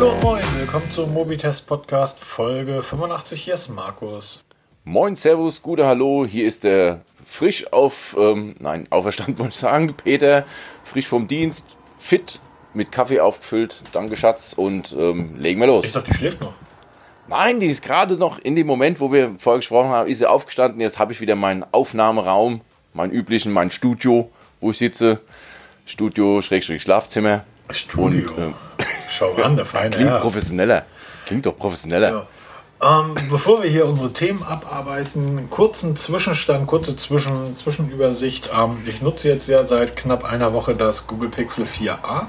Hallo und moin, willkommen zum Mobitest Podcast Folge 85. Hier ist Markus. Moin, Servus, gute Hallo, hier ist der frisch auf, ähm, nein, auferstanden wollte ich sagen, Peter, frisch vom Dienst, fit, mit Kaffee aufgefüllt, danke Schatz und ähm, legen wir los. Ich dachte, die schläft noch. Nein, die ist gerade noch in dem Moment, wo wir vorher gesprochen haben, ist sie aufgestanden. Jetzt habe ich wieder meinen Aufnahmeraum, meinen üblichen, mein Studio, wo ich sitze. Studio, Schrägstrich, Schlafzimmer. Studio. Und, ähm, Schau an, der feine klingt Herr. professioneller. Klingt doch professioneller. Ja. Ähm, bevor wir hier unsere Themen abarbeiten, kurzen Zwischenstand, kurze Zwischen Zwischenübersicht. Ähm, ich nutze jetzt ja seit knapp einer Woche das Google Pixel 4a.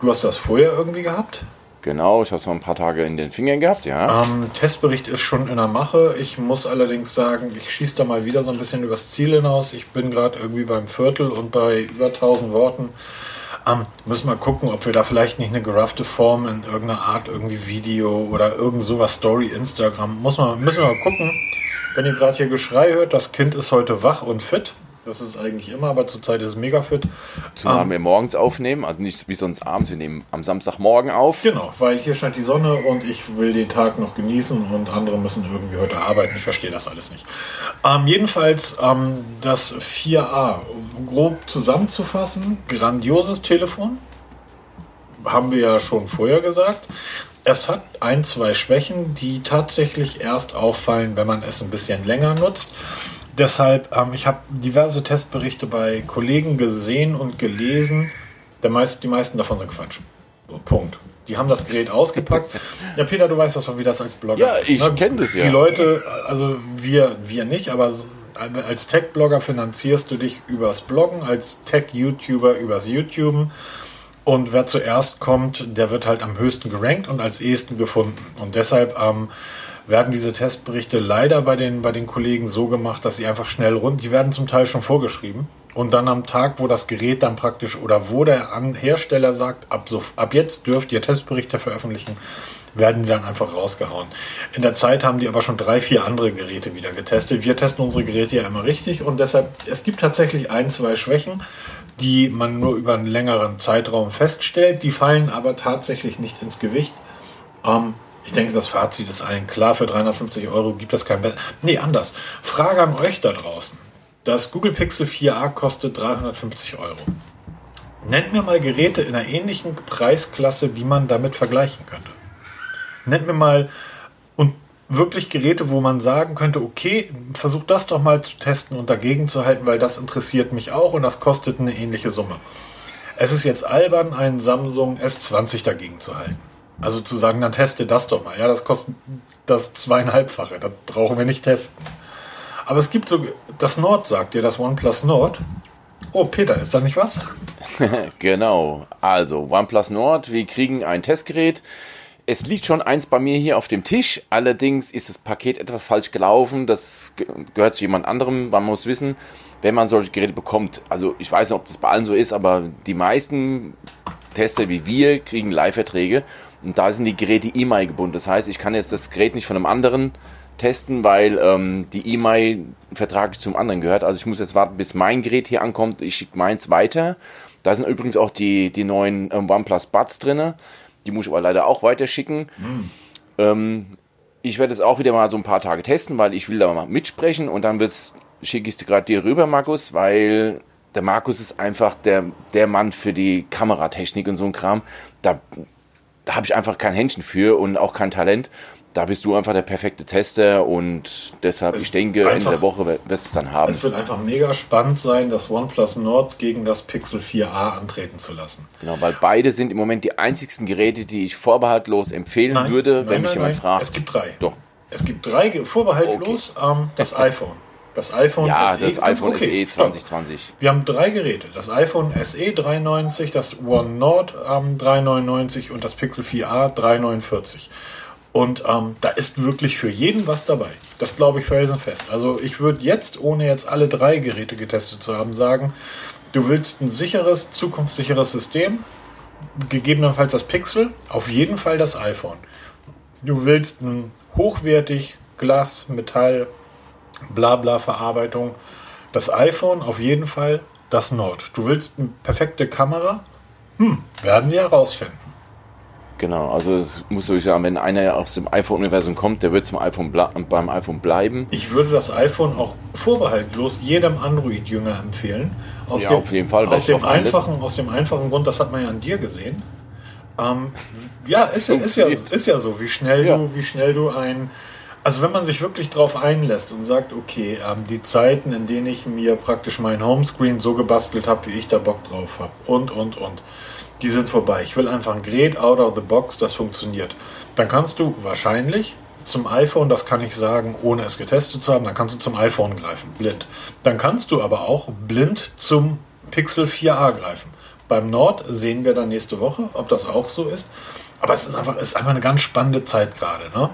Du hast das vorher irgendwie gehabt? Genau, ich habe es mal ein paar Tage in den Fingern gehabt, ja. Ähm, Testbericht ist schon in der Mache. Ich muss allerdings sagen, ich schieße da mal wieder so ein bisschen übers Ziel hinaus. Ich bin gerade irgendwie beim Viertel und bei über 1000 Worten. Ähm, müssen wir gucken, ob wir da vielleicht nicht eine geraffte Form in irgendeiner Art, irgendwie Video oder irgend sowas, Story, Instagram. Muss man, müssen wir mal gucken. Wenn ihr gerade hier Geschrei hört, das Kind ist heute wach und fit. Das ist eigentlich immer, aber zurzeit ist es mega fit. Zumal wir morgens aufnehmen, also nicht wie sonst abends. Wir nehmen am Samstagmorgen auf. Genau, weil hier scheint die Sonne und ich will den Tag noch genießen und andere müssen irgendwie heute arbeiten. Ich verstehe das alles nicht. Ähm, jedenfalls ähm, das 4a, grob zusammenzufassen, grandioses Telefon. Haben wir ja schon vorher gesagt. Es hat ein, zwei Schwächen, die tatsächlich erst auffallen, wenn man es ein bisschen länger nutzt. Deshalb, ähm, ich habe diverse Testberichte bei Kollegen gesehen und gelesen. Der meist, die meisten davon sind Quatsch. So, Punkt. Die haben das Gerät ausgepackt. Ja, Peter, du weißt das doch, wie das als Blogger Ja, ist. ich ne? kenn das ja. Die Leute, also wir, wir nicht, aber als Tech-Blogger finanzierst du dich übers Bloggen, als Tech-YouTuber übers YouTuben. Und wer zuerst kommt, der wird halt am höchsten gerankt und als ehesten gefunden. Und deshalb ähm, werden diese Testberichte leider bei den, bei den Kollegen so gemacht, dass sie einfach schnell rund, die werden zum Teil schon vorgeschrieben. Und dann am Tag, wo das Gerät dann praktisch oder wo der Hersteller sagt, ab, so, ab jetzt dürft ihr Testberichte veröffentlichen, werden die dann einfach rausgehauen. In der Zeit haben die aber schon drei, vier andere Geräte wieder getestet. Wir testen unsere Geräte ja immer richtig und deshalb, es gibt tatsächlich ein, zwei Schwächen, die man nur über einen längeren Zeitraum feststellt. Die fallen aber tatsächlich nicht ins Gewicht. Ähm, ich denke, das Fazit ist allen klar. Für 350 Euro gibt es kein Be Nee, anders. Frage an euch da draußen. Das Google Pixel 4a kostet 350 Euro. Nennt mir mal Geräte in einer ähnlichen Preisklasse, die man damit vergleichen könnte. Nennt mir mal und wirklich Geräte, wo man sagen könnte, okay, versuch das doch mal zu testen und dagegen zu halten, weil das interessiert mich auch und das kostet eine ähnliche Summe. Es ist jetzt albern, einen Samsung S20 dagegen zu halten. Also zu sagen, dann teste das doch mal. Ja, das kostet das zweieinhalbfache. Das brauchen wir nicht testen. Aber es gibt so, das Nord sagt dir, das OnePlus Nord. Oh, Peter, ist da nicht was? Genau. Also, OnePlus Nord, wir kriegen ein Testgerät. Es liegt schon eins bei mir hier auf dem Tisch. Allerdings ist das Paket etwas falsch gelaufen. Das ge- gehört zu jemand anderem. Man muss wissen, wenn man solche Geräte bekommt. Also, ich weiß nicht, ob das bei allen so ist, aber die meisten Tester wie wir kriegen Leihverträge. Und da sind die Geräte E-Mail gebunden. Das heißt, ich kann jetzt das Gerät nicht von einem anderen testen, weil ähm, die E-Mail vertraglich zum anderen gehört. Also ich muss jetzt warten, bis mein Gerät hier ankommt. Ich schicke meins weiter. Da sind übrigens auch die, die neuen ähm, OnePlus Buds drin. Die muss ich aber leider auch weiterschicken. Ähm, ich werde es auch wieder mal so ein paar Tage testen, weil ich will da mal mitsprechen und dann wird's, schicke ich es gerade dir rüber, Markus, weil der Markus ist einfach der, der Mann für die Kameratechnik und so ein Kram. Da, da habe ich einfach kein Händchen für und auch kein Talent. Da bist du einfach der perfekte Tester und deshalb, Es ich denke, Ende einfach- der Woche wirst du es dann haben. Es wird einfach mega spannend sein, das OnePlus Nord gegen das Pixel 4a antreten zu lassen. Genau, weil beide sind im Moment die einzigsten Geräte, die ich vorbehaltlos empfehlen würde, wenn mich jemand fragt. Es gibt drei. Doch. Es gibt drei, vorbehaltlos, ähm, das iPhone. Das iPhone Ja, SE. das iPhone okay, SE stopp. 2020. Wir haben drei Geräte. Das iPhone SE 390, das One Nord ähm, 399 und das Pixel 4a 349. Und ähm, da ist wirklich für jeden was dabei. Das glaube ich felsenfest. Also ich würde jetzt, ohne jetzt alle drei Geräte getestet zu haben, sagen, du willst ein sicheres, zukunftssicheres System, gegebenenfalls das Pixel, auf jeden Fall das iPhone. Du willst ein hochwertig Glas, Metall, Blabla Verarbeitung, das iPhone auf jeden Fall, das Nord. Du willst eine perfekte Kamera? Hm, werden wir herausfinden. Genau, also es muss ich sagen, wenn einer aus dem iPhone-Universum kommt, der wird zum iPhone beim iPhone bleiben. Ich würde das iPhone auch vorbehaltlos jedem Android-Jünger empfehlen. Aus ja, dem, auf jeden Fall. Aus dem, einfachen, aus dem einfachen Grund, das hat man ja an dir gesehen. Ähm, ja, ist, ist, ja, ist ja so, wie schnell ja. du, wie schnell du ein. Also wenn man sich wirklich darauf einlässt und sagt, okay, ähm, die Zeiten, in denen ich mir praktisch mein Homescreen so gebastelt habe, wie ich da Bock drauf habe und, und, und die sind vorbei. Ich will einfach ein Gerät out of the box, das funktioniert. Dann kannst du wahrscheinlich zum iPhone, das kann ich sagen, ohne es getestet zu haben, dann kannst du zum iPhone greifen, blind. Dann kannst du aber auch blind zum Pixel 4a greifen. Beim Nord sehen wir dann nächste Woche, ob das auch so ist. Aber es ist einfach, es ist einfach eine ganz spannende Zeit gerade, ne?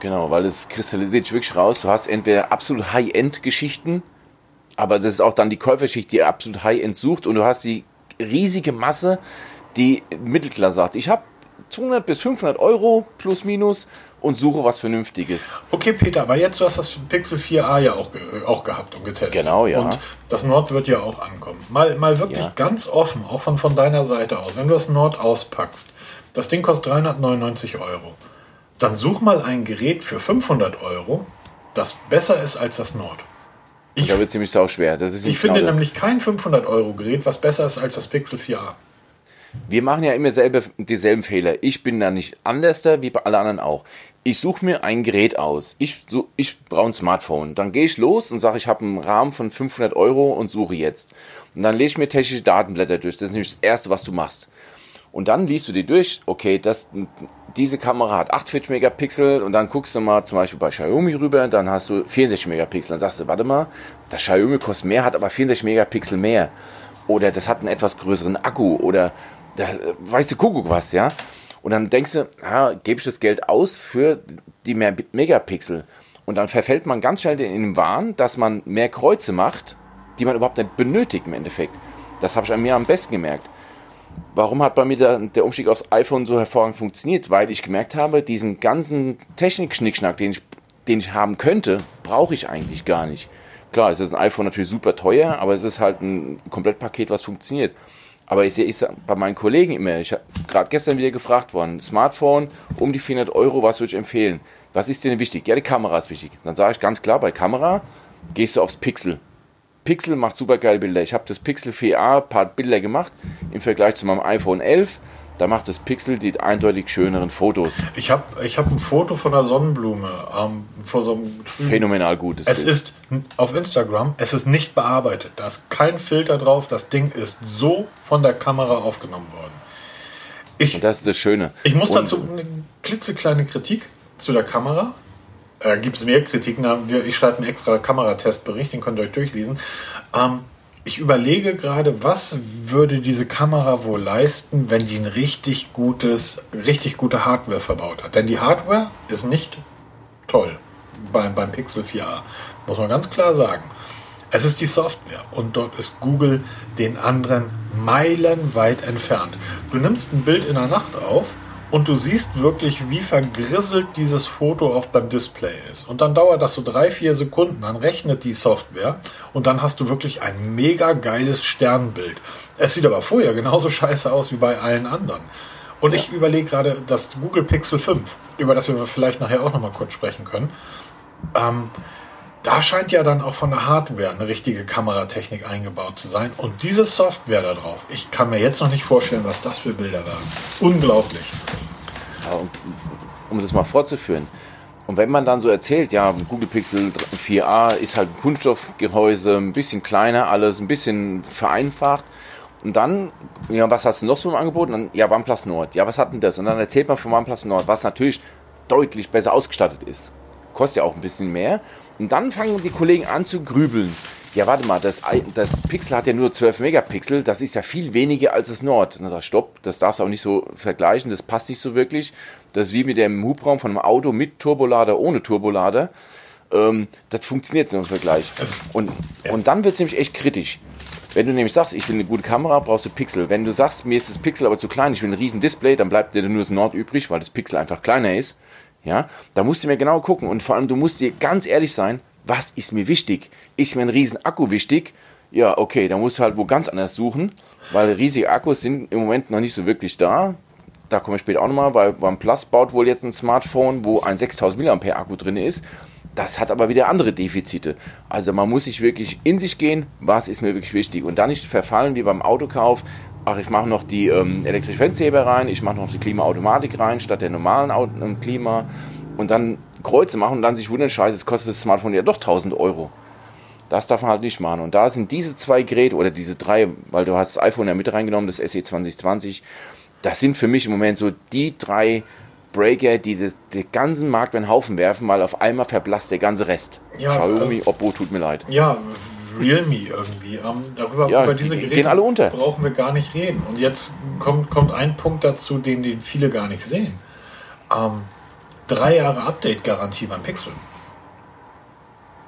Genau, weil es kristallisiert sich wirklich raus. Du hast entweder absolut High-End-Geschichten, aber das ist auch dann die Käuferschicht, die absolut High-End sucht und du hast die riesige Masse, die Mittelklasse sagt, ich habe 200 bis 500 Euro plus minus und suche was Vernünftiges. Okay, Peter, aber jetzt du hast das Pixel 4a ja auch, auch gehabt und getestet. Genau, ja. Und das Nord wird ja auch ankommen. Mal, mal wirklich ja. ganz offen, auch von, von deiner Seite aus, wenn du das Nord auspackst, das Ding kostet 399 Euro. Dann such mal ein Gerät für 500 Euro, das besser ist als das Nord. Ich, da wird es nämlich auch schwer. Das ist ich genau finde nämlich kein 500 Euro Gerät, was besser ist als das Pixel 4a. Wir machen ja immer selber dieselben Fehler. Ich bin da nicht anders wie bei allen anderen auch. Ich suche mir ein Gerät aus. Ich, ich brauche ein Smartphone. Dann gehe ich los und sage, ich habe einen Rahmen von 500 Euro und suche jetzt. Und dann lese ich mir technische Datenblätter durch. Das ist nämlich das Erste, was du machst. Und dann liest du die durch, okay, das, diese Kamera hat 48 Megapixel und dann guckst du mal zum Beispiel bei Xiaomi rüber, dann hast du 64 Megapixel. Dann sagst du, warte mal, das Xiaomi kostet mehr, hat aber 64 Megapixel mehr. Oder das hat einen etwas größeren Akku oder da weißt du Kuckuck was, ja. Und dann denkst du, ah, gebe ich das Geld aus für die mehr Megapixel. Und dann verfällt man ganz schnell in den Wahn, dass man mehr Kreuze macht, die man überhaupt nicht benötigt im Endeffekt. Das habe ich an mir am besten gemerkt. Warum hat bei mir der, der, Umstieg aufs iPhone so hervorragend funktioniert? Weil ich gemerkt habe, diesen ganzen Technik-Schnickschnack, den ich, den ich haben könnte, brauche ich eigentlich gar nicht. Klar, es ist ein iPhone natürlich super teuer, aber es ist halt ein Komplettpaket, was funktioniert. Aber ich sehe ich bei meinen Kollegen immer, ich habe gerade gestern wieder gefragt worden, Smartphone um die 400 Euro, was würde ich empfehlen? Was ist denn wichtig? Ja, die Kamera ist wichtig. Dann sage ich ganz klar, bei Kamera gehst du aufs Pixel. Pixel macht super geile Bilder. Ich habe das Pixel 4a ein paar Bilder gemacht im Vergleich zu meinem iPhone 11 da macht das Pixel die eindeutig schöneren Fotos. Ich habe ich hab ein Foto von einer Sonnenblume ähm, vor so einem Phänomenal gutes Es Bild. ist auf Instagram, es ist nicht bearbeitet. Da ist kein Filter drauf. Das Ding ist so von der Kamera aufgenommen worden. Ich, Und das ist das Schöne. Ich muss dazu eine klitzekleine Kritik zu der Kamera. Äh, Gibt es mehr Kritiken? Ich schreibe einen extra Kameratestbericht, den könnt ihr euch durchlesen. Ähm, ich überlege gerade, was würde diese Kamera wohl leisten, wenn die ein richtig gutes, richtig gute Hardware verbaut hat. Denn die Hardware ist nicht toll beim, beim Pixel 4a. Muss man ganz klar sagen. Es ist die Software und dort ist Google den anderen meilenweit entfernt. Du nimmst ein Bild in der Nacht auf und du siehst wirklich, wie vergrisselt dieses Foto auf deinem Display ist. Und dann dauert das so drei, vier Sekunden, dann rechnet die Software und dann hast du wirklich ein mega geiles Sternbild. Es sieht aber vorher genauso scheiße aus wie bei allen anderen. Und ich überlege gerade, das Google Pixel 5, über das wir vielleicht nachher auch nochmal kurz sprechen können, ähm, da scheint ja dann auch von der Hardware eine richtige Kameratechnik eingebaut zu sein. Und diese Software da drauf, ich kann mir jetzt noch nicht vorstellen, was das für Bilder waren. Unglaublich. Ja, um das mal vorzuführen. Und wenn man dann so erzählt, ja, Google Pixel 4a ist halt ein Kunststoffgehäuse, ein bisschen kleiner, alles ein bisschen vereinfacht. Und dann, ja, was hast du noch so im Angebot? Und dann, ja, OnePlus Nord. Ja, was hat denn das? Und dann erzählt man von OnePlus Nord, was natürlich deutlich besser ausgestattet ist. Kostet ja auch ein bisschen mehr. Und dann fangen die Kollegen an zu grübeln. Ja, warte mal, das, das Pixel hat ja nur 12 Megapixel, das ist ja viel weniger als das Nord. Und dann sag ich, stopp, das darfst du auch nicht so vergleichen, das passt nicht so wirklich. Das ist wie mit dem Hubraum von einem Auto mit Turbolader, ohne Turbolader. Ähm, das funktioniert so im Vergleich. Und, und dann wird es nämlich echt kritisch. Wenn du nämlich sagst, ich will eine gute Kamera, brauchst du Pixel. Wenn du sagst, mir ist das Pixel aber zu klein, ich will ein riesen Display, dann bleibt dir nur das Nord übrig, weil das Pixel einfach kleiner ist. Ja, da musst du mir genau gucken und vor allem du musst dir ganz ehrlich sein, was ist mir wichtig? Ist mir ein riesen Akku wichtig? Ja, okay, dann musst du halt wo ganz anders suchen, weil riesige Akkus sind im Moment noch nicht so wirklich da. da komme ich später auch nochmal, weil OnePlus baut wohl jetzt ein Smartphone, wo ein 6000 mAh Akku drin ist. Das hat aber wieder andere Defizite. Also man muss sich wirklich in sich gehen, was ist mir wirklich wichtig und dann nicht verfallen wie beim Autokauf. Ach, ich mache noch die ähm, elektrische Fensterheber rein, ich mache noch die Klimaautomatik rein statt der normalen Auto, ähm, Klima und dann Kreuze machen und dann sich wundern, scheiße, es kostet das Smartphone ja doch 1000 Euro. Das darf man halt nicht machen. Und da sind diese zwei Geräte oder diese drei, weil du hast das iPhone ja mit reingenommen, das SE 2020, das sind für mich im Moment so die drei Breaker, die das, den ganzen Markt in den Haufen werfen, weil auf einmal verblasst der ganze Rest. Ja, Xiaomi, also- Oppo, tut mir leid. Ja, Realme irgendwie. Ähm, darüber Ja, über diese die Geräte gehen alle unter. brauchen wir gar nicht reden. Und jetzt kommt, kommt ein Punkt dazu, den, den viele gar nicht sehen. Ähm, drei Jahre Update-Garantie beim Pixel.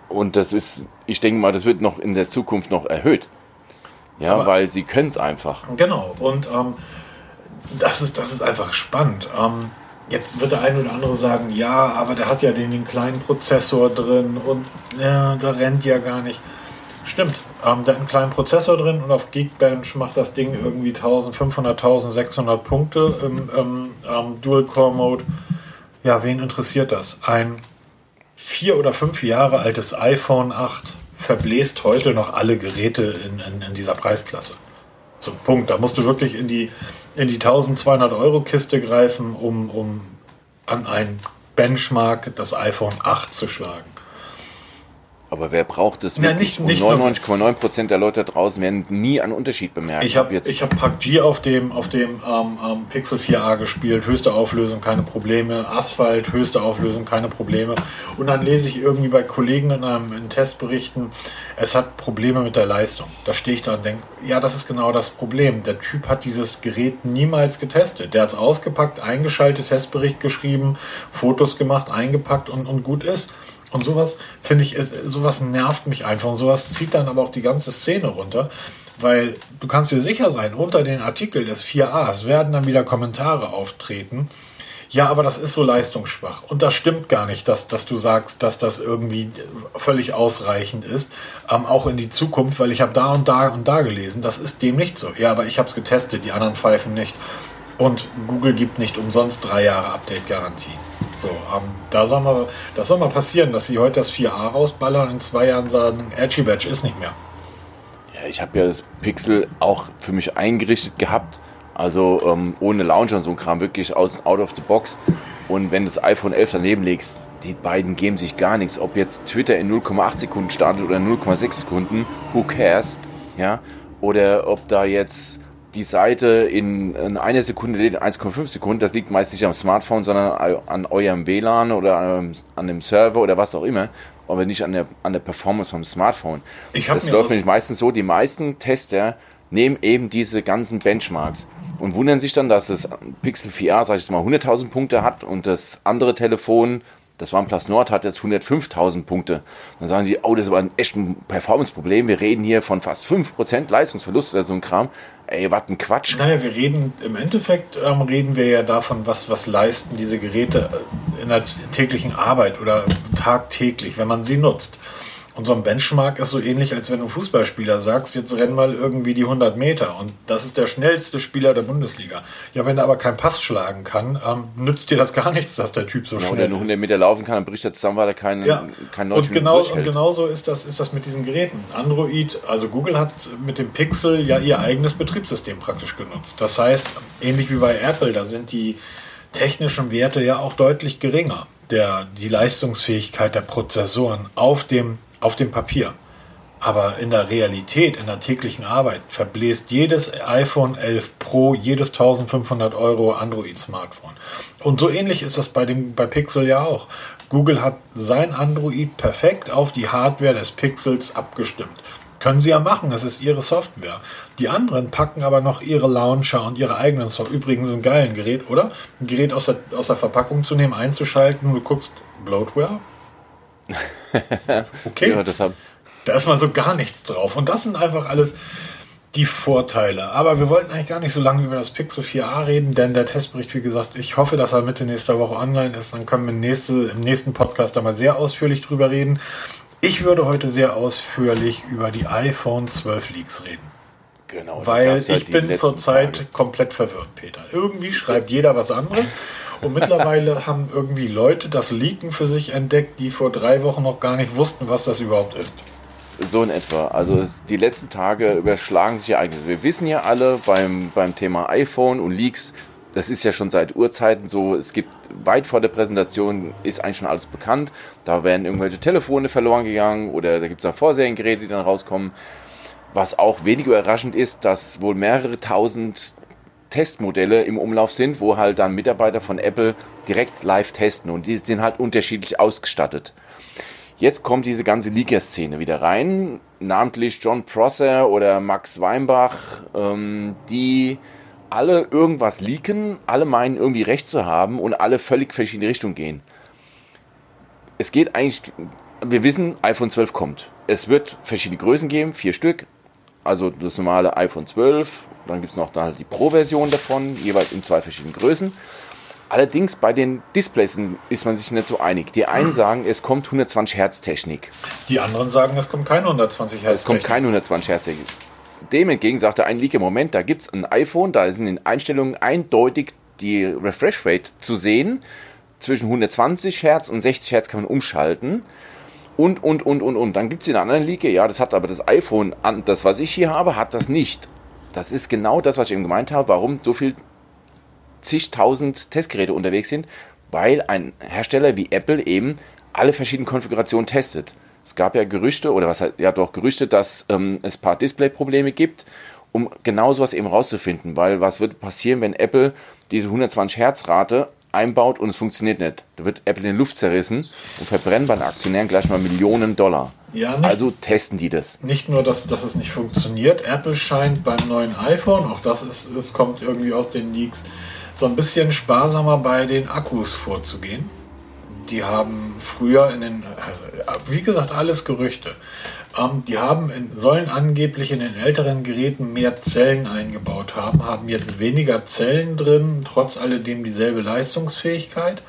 Und das ist, ich denke mal, das wird noch in der Zukunft noch erhöht. Ja, Aber- weil sie können es einfach. Genau. Und ähm, das, ist, das ist einfach spannend. Ähm, jetzt wird der eine oder andere sagen, ja, aber der hat ja den, den kleinen Prozessor drin und ja, da rennt ja gar nicht. Stimmt. Ähm, der hat einen kleinen Prozessor drin und auf Geekbench macht das Ding irgendwie 1500, 1600 Punkte im, im ähm, Dual-Core-Mode. Ja, wen interessiert das? Ein vier oder fünf Jahre altes iPhone 8 verbläst heute noch alle Geräte in, in, in dieser Preisklasse. So, Punkt. Da musst du wirklich in die, in die 1200 Euro Kiste greifen, um, um an ein Benchmark das iPhone 8 zu schlagen. Aber wer braucht es Ja, wirklich? nicht- nicht Und 99,9% der Leute da draußen werden nie einen Unterschied bemerken. Ich habe ich hab PUBG auf dem, auf dem ähm, ähm, Pixel 4a gespielt, höchste Auflösung, keine Probleme. Asphalt, höchste Auflösung, keine Probleme. Und dann lese ich irgendwie bei Kollegen in einem in Testberichten, es hat Probleme mit der Leistung. Da stehe ich da und denke, ja, das ist genau das Problem. Der Typ hat dieses Gerät niemals getestet. Der hat es ausgepackt, eingeschaltet, Testbericht geschrieben, Fotos gemacht, eingepackt und, und gut ist. Und sowas finde ich, sowas nervt mich einfach. Und sowas zieht dann aber auch die ganze Szene runter. Weil du kannst dir sicher sein, unter den Artikel des 4As werden dann wieder Kommentare auftreten. Ja, aber das ist so leistungsschwach. Und das stimmt gar nicht, dass, dass du sagst, dass das irgendwie völlig ausreichend ist. Ähm, auch in die Zukunft, weil ich habe da und da und da gelesen. Das ist dem nicht so. Ja, aber ich habe es getestet, die anderen pfeifen nicht. Und Google gibt nicht umsonst drei Jahre Update-Garantie. So, ähm, da soll mal, das soll mal passieren, dass sie heute das 4a rausballern und in zwei Jahren sagen, Edgy Badge ist nicht mehr. Ja, ich habe ja das Pixel auch für mich eingerichtet gehabt. Also ähm, ohne Launcher und so ein Kram, wirklich aus, out of the box. Und wenn du das iPhone 11 daneben legst, die beiden geben sich gar nichts. Ob jetzt Twitter in 0,8 Sekunden startet oder 0,6 Sekunden, who cares? Ja? Oder ob da jetzt die Seite in, in einer Sekunde lädt, 1,5 Sekunden, das liegt meist nicht am Smartphone, sondern an eurem WLAN oder an, an dem Server oder was auch immer, aber nicht an der, an der Performance vom Smartphone. Ich das läuft nämlich meistens so, die meisten Tester nehmen eben diese ganzen Benchmarks und wundern sich dann, dass das Pixel 4a, sag ich jetzt mal, 100.000 Punkte hat und das andere Telefon, das OnePlus Nord, hat jetzt 105.000 Punkte. Dann sagen die, oh, das ist aber ein echt ein Performance-Problem. Wir reden hier von fast 5% Leistungsverlust oder so ein Kram. Ey, was ein Quatsch. Naja, wir reden, im Endeffekt ähm, reden wir ja davon, was, was leisten diese Geräte äh, in der täglichen Arbeit oder tagtäglich, wenn man sie nutzt. Und so ein Benchmark ist so ähnlich, als wenn du Fußballspieler sagst, jetzt renn mal irgendwie die 100 Meter und das ist der schnellste Spieler der Bundesliga. Ja, wenn er aber keinen Pass schlagen kann, ähm, nützt dir das gar nichts, dass der Typ so Ja, schnell oder nur ist. 100 Meter laufen kann, dann bricht er zusammen, weil er keinen, Ja, keinen 90 und, genau, und genauso ist das, ist das mit diesen Geräten. Android, also Google hat mit dem Pixel ja ihr eigenes Betriebssystem praktisch genutzt. Das heißt, ähnlich wie bei Apple, da sind die technischen Werte ja auch deutlich geringer. Der, die Leistungsfähigkeit der Prozessoren auf dem, auf dem Papier. Aber in der Realität, in der täglichen Arbeit, verbläst jedes iPhone 11 Pro, jedes 1500 Euro Android-Smartphone. Und so ähnlich ist das bei, dem, bei Pixel ja auch. Google hat sein Android perfekt auf die Hardware des Pixels abgestimmt. Können sie ja machen, das ist ihre Software. Die anderen packen aber noch ihre Launcher und ihre eigenen Software. Übrigens ein geiles Gerät, oder? Ein Gerät aus der, aus der Verpackung zu nehmen, einzuschalten du guckst, Bloatware? Okay. Ja, deshalb, Da ist mal so gar nichts drauf. Und das sind einfach alles die Vorteile. Aber wir wollten eigentlich gar nicht so lange über das Pixel 4a reden, denn der Testbericht, wie gesagt, ich hoffe, dass er Mitte nächster Woche online ist. Dann können wir nächste, im nächsten Podcast da mal sehr ausführlich drüber reden. Ich würde heute sehr ausführlich über die iPhone 12 Leaks reden. Genau. Weil ich halt bin zurzeit komplett verwirrt, Peter. Irgendwie schreibt jeder was anderes. Und mittlerweile haben irgendwie Leute das Leaken für sich entdeckt, die vor drei Wochen noch gar nicht wussten, was das überhaupt ist. So in etwa. Also die letzten Tage überschlagen sich Ereignisse. Wir wissen ja alle beim, beim Thema iPhone und Leaks, das ist ja schon seit Urzeiten so. Es gibt weit vor der Präsentation ist eigentlich schon alles bekannt. Da werden irgendwelche Telefone verloren gegangen oder da gibt es dann Vorseriengeräte, die dann rauskommen. Was auch wenig überraschend ist, dass wohl mehrere tausend Testmodelle im Umlauf sind, wo halt dann Mitarbeiter von Apple direkt live testen und die sind halt unterschiedlich ausgestattet. Jetzt kommt diese ganze Leaker-Szene wieder rein, namentlich John Prosser oder Max Weinbach, ähm, die alle irgendwas leaken, alle meinen irgendwie recht zu haben und alle völlig verschiedene Richtungen gehen. Es geht eigentlich, wir wissen, iPhone 12 kommt. Es wird verschiedene Größen geben, vier Stück. Also das normale iPhone 12, dann gibt es noch da die Pro-Version davon, jeweils in zwei verschiedenen Größen. Allerdings bei den Displays ist man sich nicht so einig. Die einen sagen, es kommt 120 Hertz Technik. Die anderen sagen, es kommt keine 120 Hertz Es kommt keine 120 Hertz Technik. Dem entgegen sagt der ein Leaker, Moment, da gibt es ein iPhone, da sind in den Einstellungen eindeutig die Refresh Rate zu sehen. Zwischen 120 Hertz und 60 Hertz kann man umschalten. Und, und, und, und, und. Dann gibt es den anderen Leaker, ja, das hat aber das iPhone, das was ich hier habe, hat das nicht. Das ist genau das, was ich eben gemeint habe, warum so viel zigtausend Testgeräte unterwegs sind, weil ein Hersteller wie Apple eben alle verschiedenen Konfigurationen testet. Es gab ja Gerüchte, oder was halt, ja doch Gerüchte, dass ähm, es ein paar Display-Probleme gibt, um genau sowas eben rauszufinden, weil was wird passieren, wenn Apple diese 120 Hertz Rate einbaut und es funktioniert nicht. Da wird Apple in die Luft zerrissen und verbrennen bei den Aktionären gleich mal Millionen Dollar. Ja, nicht, also testen die das. Nicht nur, dass, dass es nicht funktioniert, Apple scheint beim neuen iPhone, auch das ist, es kommt irgendwie aus den Leaks, so ein bisschen sparsamer bei den Akkus vorzugehen. Die haben früher in den, also, wie gesagt, alles Gerüchte. Ähm, die haben in, sollen angeblich in den älteren Geräten mehr Zellen eingebaut haben, haben jetzt weniger Zellen drin, trotz alledem dieselbe Leistungsfähigkeit.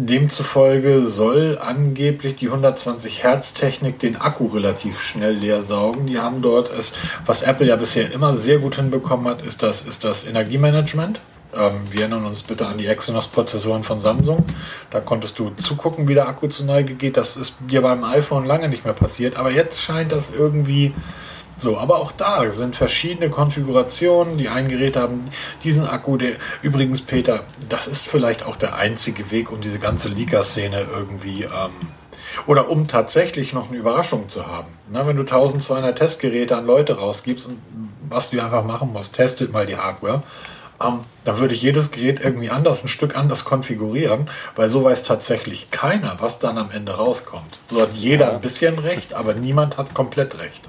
Demzufolge soll angeblich die 120 Hertz Technik den Akku relativ schnell leer saugen. Die haben dort es, was Apple ja bisher immer sehr gut hinbekommen hat, ist das, ist das Energiemanagement. Ähm, wir erinnern uns bitte an die Exynos-Prozessoren von Samsung. Da konntest du zugucken, wie der Akku zur Neige geht. Das ist dir beim iPhone lange nicht mehr passiert. Aber jetzt scheint das irgendwie so. Aber auch da sind verschiedene Konfigurationen. Die einen Geräte haben diesen Akku. Der übrigens, Peter, das ist vielleicht auch der einzige Weg, um diese ganze Leaker-Szene irgendwie ähm, oder um tatsächlich noch eine Überraschung zu haben. Na, wenn du 1200 Testgeräte an Leute rausgibst und was du einfach machen musst, testet mal die Hardware ähm, da würde ich jedes Gerät irgendwie anders, ein Stück anders konfigurieren, weil so weiß tatsächlich keiner, was dann am Ende rauskommt. So hat jeder ein bisschen recht, aber niemand hat komplett recht.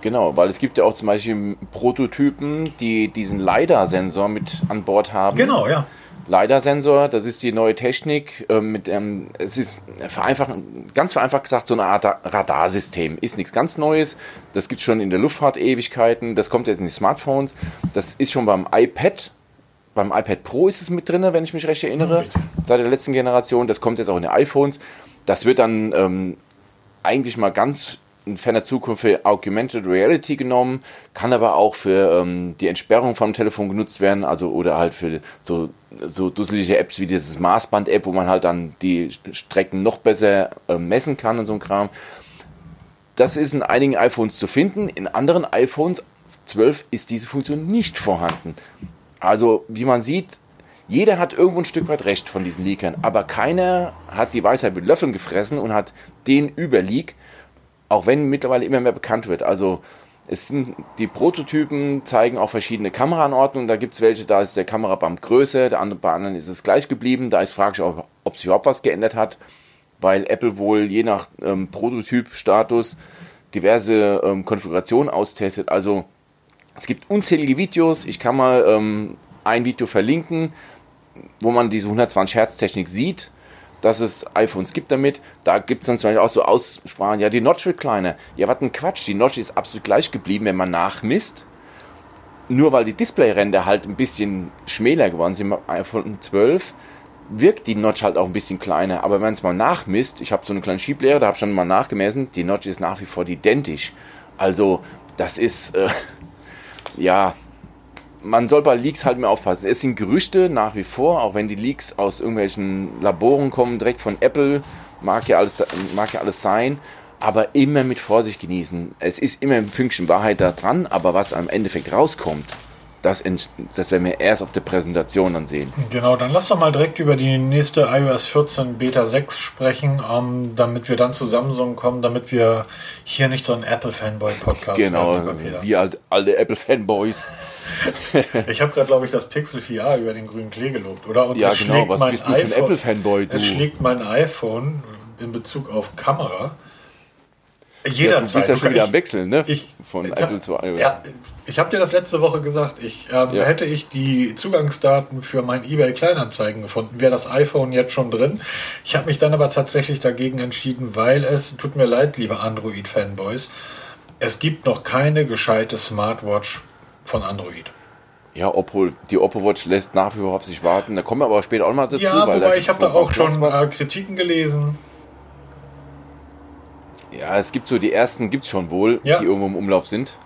Genau, weil es gibt ja auch zum Beispiel Prototypen, die diesen LiDAR-Sensor mit an Bord haben. Genau, ja. LiDAR-Sensor, das ist die neue Technik. Äh, mit, ähm, es ist vereinfacht, ganz vereinfacht gesagt so eine Art Radarsystem. Ist nichts ganz Neues. Das gibt es schon in der Luftfahrt Ewigkeiten. Das kommt jetzt in die Smartphones. Das ist schon beim iPad beim iPad Pro ist es mit drin, wenn ich mich recht erinnere, seit der letzten Generation. Das kommt jetzt auch in den iPhones. Das wird dann ähm, eigentlich mal ganz in ferner Zukunft für Augmented Reality genommen, kann aber auch für ähm, die Entsperrung vom Telefon genutzt werden, also oder halt für so, so dusselige Apps wie dieses Maßband-App, wo man halt dann die Strecken noch besser äh, messen kann und so ein Kram. Das ist in einigen iPhones zu finden, in anderen iPhones 12 ist diese Funktion nicht vorhanden. Also, wie man sieht, jeder hat irgendwo ein Stück weit recht von diesen Leakern, aber keiner hat die Weisheit mit Löffeln gefressen und hat den Überleak, auch wenn mittlerweile immer mehr bekannt wird. Also, es sind, die Prototypen zeigen auch verschiedene Kameraanordnungen. Da gibt es welche, da ist der Kamerabump größer, der andere, bei anderen ist es gleich geblieben. Da ist fraglich, ob, ob sich überhaupt was geändert hat, weil Apple wohl je nach ähm, Prototyp-Status diverse ähm, Konfigurationen austestet. Also es gibt unzählige Videos. Ich kann mal ähm, ein Video verlinken, wo man diese 120 Hertz Technik sieht, dass es iPhones gibt damit. Da gibt es dann zum Beispiel auch so Aussprachen, ja, die Notch wird kleiner. Ja, was ein Quatsch. Die Notch ist absolut gleich geblieben, wenn man nachmisst. Nur weil die Displayränder halt ein bisschen schmäler geworden sind im iPhone 12, wirkt die Notch halt auch ein bisschen kleiner. Aber wenn es mal nachmisst, ich habe so eine kleine Schieblehre, da habe ich schon mal nachgemessen, die Notch ist nach wie vor identisch. Also, das ist. Äh, ja, man soll bei Leaks halt mehr aufpassen. Es sind Gerüchte nach wie vor, auch wenn die Leaks aus irgendwelchen Laboren kommen, direkt von Apple, mag ja alles, mag ja alles sein, aber immer mit Vorsicht genießen. Es ist immer ein Fünkchen Wahrheit da dran, aber was am Endeffekt rauskommt, das, das werden wir erst auf der Präsentation dann sehen. Genau, dann lass doch mal direkt über die nächste iOS 14 Beta 6 sprechen, ähm, damit wir dann zu Samsung kommen, damit wir hier nicht so ein Apple-Fanboy-Podcast Genau, wie halt alle Apple-Fanboys. ich habe gerade, glaube ich, das Pixel 4a über den grünen Klee gelobt, oder? Und ja, genau, was bist du für ein Apple-Fanboy? Es schlägt mein iPhone in Bezug auf Kamera Jederzeit. du bist ja schon wieder am Wechseln, ne? Ich, Von ich, Apple zu iOS. Ja, ich habe dir das letzte Woche gesagt. Ich ähm, ja. hätte ich die Zugangsdaten für mein eBay Kleinanzeigen gefunden, wäre das iPhone jetzt schon drin. Ich habe mich dann aber tatsächlich dagegen entschieden, weil es tut mir leid, liebe Android Fanboys, es gibt noch keine gescheite Smartwatch von Android. Ja, obwohl die Oppo Watch lässt nach wie vor auf sich warten. Da kommen wir aber später auch mal dazu. Ja, wobei ich habe da auch schon äh, Kritiken gelesen. Ja, es gibt so die ersten, gibt es schon wohl, ja. die irgendwo im Umlauf sind.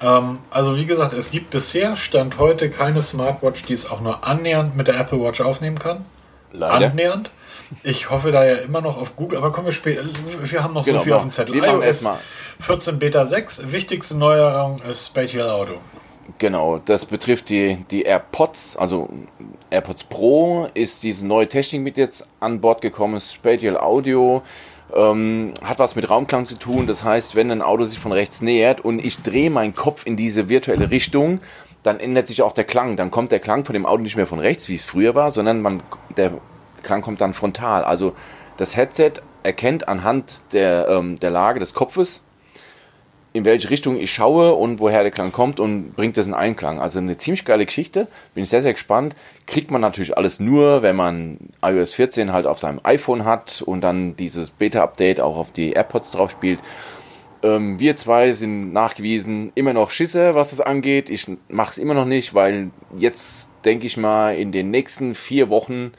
Ähm, also wie gesagt, es gibt bisher, Stand heute, keine Smartwatch, die es auch nur annähernd mit der Apple Watch aufnehmen kann. Leider. Annähernd. Ich hoffe da ja immer noch auf Google, aber kommen wir später. Wir haben noch genau, so viel auf dem Zettel. iOS 14 Beta 6. Wichtigste Neuerung ist Spatial Audio. Genau, das betrifft die, die AirPods, also AirPods Pro ist diese neue Technik mit jetzt an Bord gekommen, Spatial Audio. Ähm, hat was mit Raumklang zu tun. Das heißt, wenn ein Auto sich von rechts nähert und ich drehe meinen Kopf in diese virtuelle Richtung, dann ändert sich auch der Klang. Dann kommt der Klang von dem Auto nicht mehr von rechts, wie es früher war, sondern man, der Klang kommt dann frontal. Also das Headset erkennt anhand der, ähm, der Lage des Kopfes, in welche Richtung ich schaue und woher der Klang kommt und bringt das in Einklang. Also eine ziemlich geile Geschichte. Bin ich sehr, sehr gespannt. Kriegt man natürlich alles nur, wenn man iOS 14 halt auf seinem iPhone hat und dann dieses Beta-Update auch auf die AirPods drauf spielt. Ähm, wir zwei sind nachgewiesen immer noch Schisse, was das angeht. Ich mache es immer noch nicht, weil jetzt denke ich mal, in den nächsten vier Wochen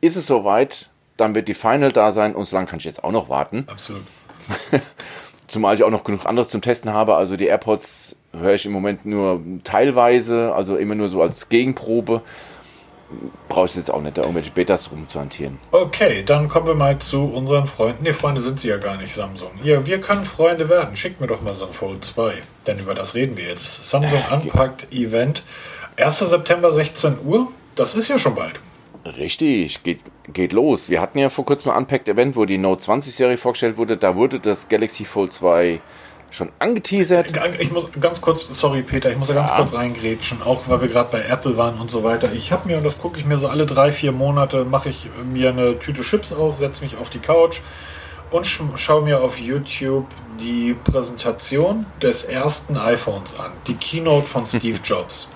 ist es soweit. Dann wird die Final da sein und so lange kann ich jetzt auch noch warten. Absolut. Zumal ich auch noch genug anderes zum Testen habe. Also die AirPods höre ich im Moment nur teilweise, also immer nur so als Gegenprobe. Brauche ich jetzt auch nicht, da irgendwelche Betas rumzuhantieren. Okay, dann kommen wir mal zu unseren Freunden. Ne, Freunde sind sie ja gar nicht, Samsung. Ja, wir können Freunde werden. Schickt mir doch mal so ein Fold 2. Denn über das reden wir jetzt. Samsung äh, Unplugged Event. 1. September 16 Uhr. Das ist ja schon bald. Richtig, geht, geht los. Wir hatten ja vor kurzem ein Unpacked Event, wo die Note 20 Serie vorgestellt wurde. Da wurde das Galaxy Fold 2 schon angeteasert. Ich muss ganz kurz, sorry Peter, ich muss ja ganz kurz reingrätschen, auch weil wir gerade bei Apple waren und so weiter. Ich habe mir, und das gucke ich mir so alle drei, vier Monate, mache ich mir eine Tüte Chips auf, setze mich auf die Couch und schaue mir auf YouTube die Präsentation des ersten iPhones an. Die Keynote von Steve Jobs.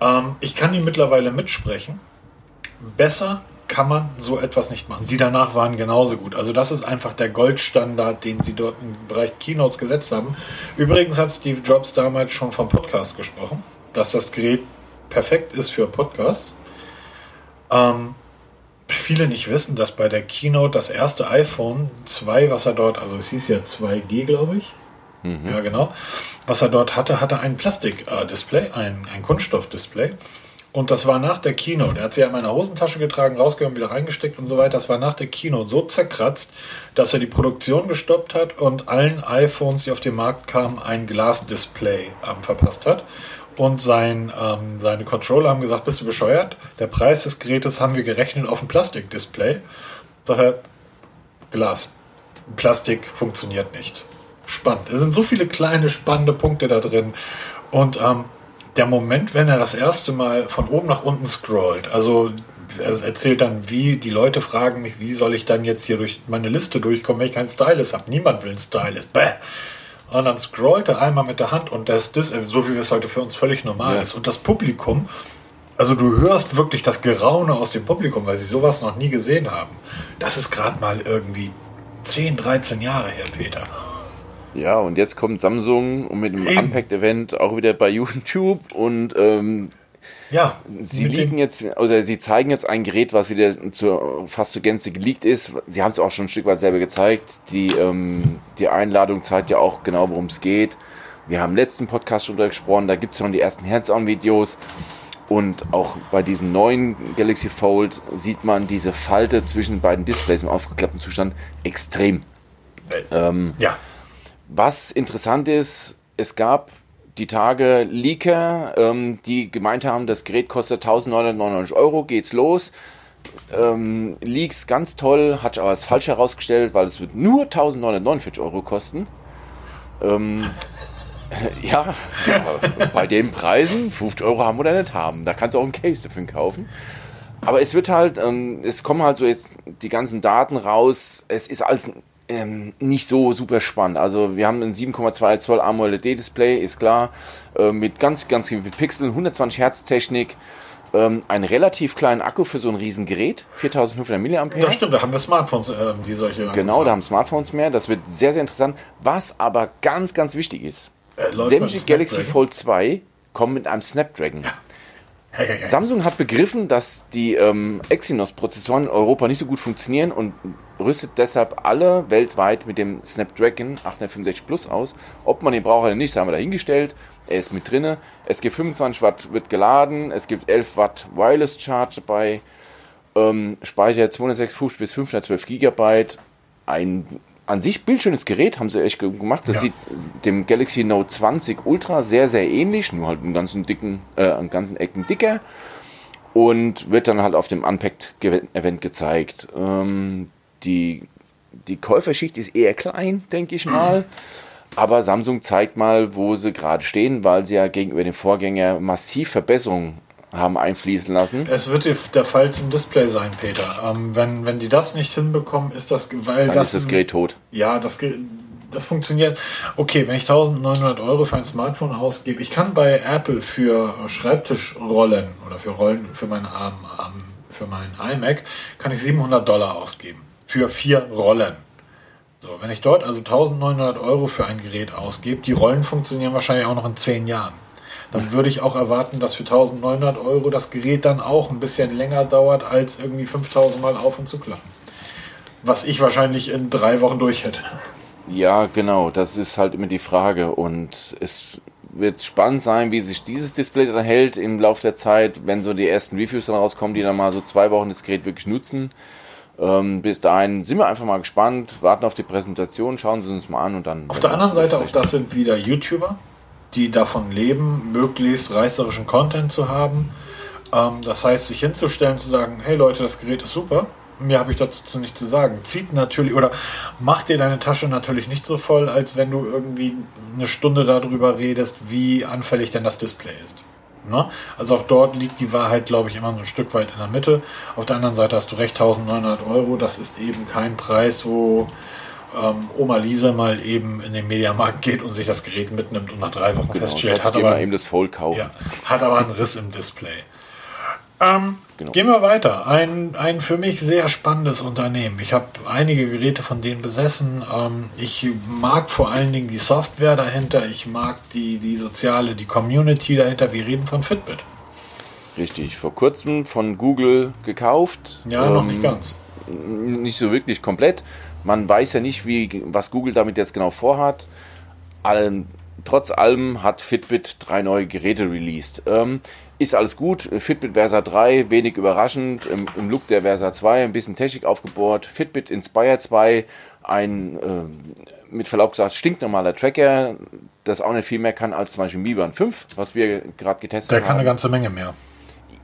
ähm, ich kann die mittlerweile mitsprechen besser kann man so etwas nicht machen. Die danach waren genauso gut. Also das ist einfach der Goldstandard, den sie dort im Bereich Keynotes gesetzt haben. Übrigens hat Steve Jobs damals schon vom Podcast gesprochen, dass das Gerät perfekt ist für Podcast. Ähm, viele nicht wissen, dass bei der Keynote das erste iPhone 2, was er dort, also es hieß ja 2G, glaube ich. Mhm. Ja, genau. Was er dort hatte, hatte ein Plastik-Display, ein, ein Kunststoff-Display. Und das war nach der Keynote. Er hat sie in meiner Hosentasche getragen, rausgenommen, wieder reingesteckt und so weiter. Das war nach der Keynote so zerkratzt, dass er die Produktion gestoppt hat und allen iPhones, die auf den Markt kamen, ein Glasdisplay ähm, verpasst hat. Und sein, ähm, seine Controller haben gesagt, bist du bescheuert? Der Preis des Gerätes haben wir gerechnet auf ein Plastikdisplay. Sache, Glas. Plastik funktioniert nicht. Spannend. Es sind so viele kleine, spannende Punkte da drin. Und ähm, der Moment, wenn er das erste Mal von oben nach unten scrollt, also er erzählt dann, wie die Leute fragen mich, wie soll ich dann jetzt hier durch meine Liste durchkommen, wenn ich keinen Stylus habe. Niemand will einen Stylus. Bäh. Und dann scrollt er einmal mit der Hand und das, das so wie es heute für uns völlig normal ja. ist. Und das Publikum, also du hörst wirklich das Geraune aus dem Publikum, weil sie sowas noch nie gesehen haben. Das ist gerade mal irgendwie 10, 13 Jahre her, Peter. Ja, und jetzt kommt Samsung und mit dem Unpacked-Event auch wieder bei YouTube und ähm, ja, sie liegen jetzt, oder sie zeigen jetzt ein Gerät, was wieder zur, fast zur Gänze geleakt ist. Sie haben es auch schon ein Stück weit selber gezeigt. Die, ähm, die Einladung zeigt ja auch genau, worum es geht. Wir haben im letzten Podcast schon drüber gesprochen, da gibt es schon die ersten Hands-on-Videos. Und auch bei diesem neuen Galaxy Fold sieht man diese Falte zwischen beiden Displays im aufgeklappten Zustand extrem. Ähm, Ja. Was interessant ist, es gab die Tage Leaker, ähm, die gemeint haben, das Gerät kostet 1999 Euro, geht's los. Ähm, Leaks ganz toll, hat aber als falsch herausgestellt, weil es wird nur 1949 Euro kosten. Ähm, ja, aber bei den Preisen, 50 Euro haben da nicht haben. Da kannst du auch ein Case dafür kaufen. Aber es wird halt, ähm, es kommen halt so jetzt die ganzen Daten raus. Es ist alles ähm, nicht so super spannend. Also wir haben ein 7,2 Zoll AMOLED-Display, ist klar, äh, mit ganz, ganz vielen Pixeln, 120 Hertz Technik, ähm, einen relativ kleinen Akku für so ein Riesengerät, 4500 mAh. Das stimmt, da haben wir Smartphones, ähm, die solche. Genau, da haben Smartphones mehr. Das wird sehr, sehr interessant. Was aber ganz, ganz wichtig ist, Äh, sämtliche Galaxy. Fold 2 kommen mit einem Snapdragon. Ja, Samsung hat begriffen, dass die ähm, Exynos-Prozessoren in Europa nicht so gut funktionieren und rüstet deshalb alle weltweit mit dem Snapdragon 865 Plus aus. Ob man den braucht oder nicht, haben wir dahingestellt. Er ist mit drinne. Es gibt 25 Watt, wird geladen. Es gibt 11 Watt Wireless Charge dabei. Ähm, Speicher 256 bis 512 Gigabyte. Ein an sich bildschönes Gerät, haben sie echt ge- gemacht. Das Ja. sieht dem Galaxy Note 20 Ultra sehr, sehr ähnlich, nur halt einen ganzen dicken, äh, einen ganzen Ecken dicker. Und wird dann halt auf dem Unpacked-Event gezeigt. Ähm, die, die Käuferschicht ist eher klein, denke ich mal. Aber Samsung zeigt mal, wo sie gerade stehen, weil sie ja gegenüber dem Vorgänger massiv Verbesserungen haben einfließen lassen. Es wird der Fall zum Display sein, Peter. Ähm, wenn, wenn die das nicht hinbekommen, ist das, weil Dann das, ist das Gerät tot. Ja, das, das funktioniert. Okay, wenn ich 1900 Euro für ein Smartphone ausgebe, ich kann bei Apple für Schreibtischrollen oder für Rollen für meinen Arm, Arm für meinen iMac kann ich 700 Dollar ausgeben für vier Rollen. So, wenn ich dort also 1900 Euro für ein Gerät ausgebe, die Rollen funktionieren wahrscheinlich auch noch in 10 Jahren. Dann würde ich auch erwarten, dass für 1900 Euro das Gerät dann auch ein bisschen länger dauert, als irgendwie 5000 Mal auf und zu klappen. Was ich wahrscheinlich in drei Wochen durch hätte. Ja, genau, das ist halt immer die Frage. Und es wird spannend sein, wie sich dieses Display dann hält im Laufe der Zeit, wenn so die ersten Reviews dann rauskommen, die dann mal so zwei Wochen das Gerät wirklich nutzen. Ähm, bis dahin sind wir einfach mal gespannt, warten auf die Präsentation, schauen Sie uns mal an und dann. Auf der anderen Seite, auch das sind wieder YouTuber, die davon leben, möglichst reißerischen Content zu haben. Ähm, das heißt, sich hinzustellen und zu sagen, hey Leute, das Gerät ist super, mehr habe ich dazu nicht zu sagen. Zieht natürlich oder macht dir deine Tasche natürlich nicht so voll, als wenn du irgendwie eine Stunde darüber redest, wie anfällig denn das Display ist. Ne? Also auch dort liegt die Wahrheit, glaube ich, immer so ein Stück weit in der Mitte. Auf der anderen Seite hast du recht, 1900 Euro, das ist eben kein Preis, wo ähm, Oma Lisa mal eben in den Mediamarkt geht und sich das Gerät mitnimmt und nach drei Wochen genau, feststellt, hat aber, eben das Fold kaufen. ja, hat aber einen Riss im Display. Ähm, Genau. Gehen wir weiter. Ein, ein für mich sehr spannendes Unternehmen. Ich habe einige Geräte von denen besessen. Ähm, ich mag vor allen Dingen die Software dahinter. Ich mag die, die soziale, die Community dahinter. Wir reden von Fitbit. Richtig, vor kurzem von Google gekauft. Ja, noch Ähm, nicht ganz. nicht so wirklich komplett. Man weiß ja nicht, wie, was Google damit jetzt genau vorhat. Allen, trotz allem hat Fitbit drei neue Geräte released. Ähm, ist alles gut. Fitbit Versa 3, wenig überraschend. Im, Im Look der Versa 2 ein bisschen Technik aufgebohrt. Fitbit Inspire 2, ein ähm, mit Verlaub gesagt stinknormaler Tracker, das auch nicht viel mehr kann als zum Beispiel Mi Band 5, was wir gerade getestet Der haben. kann eine ganze Menge mehr.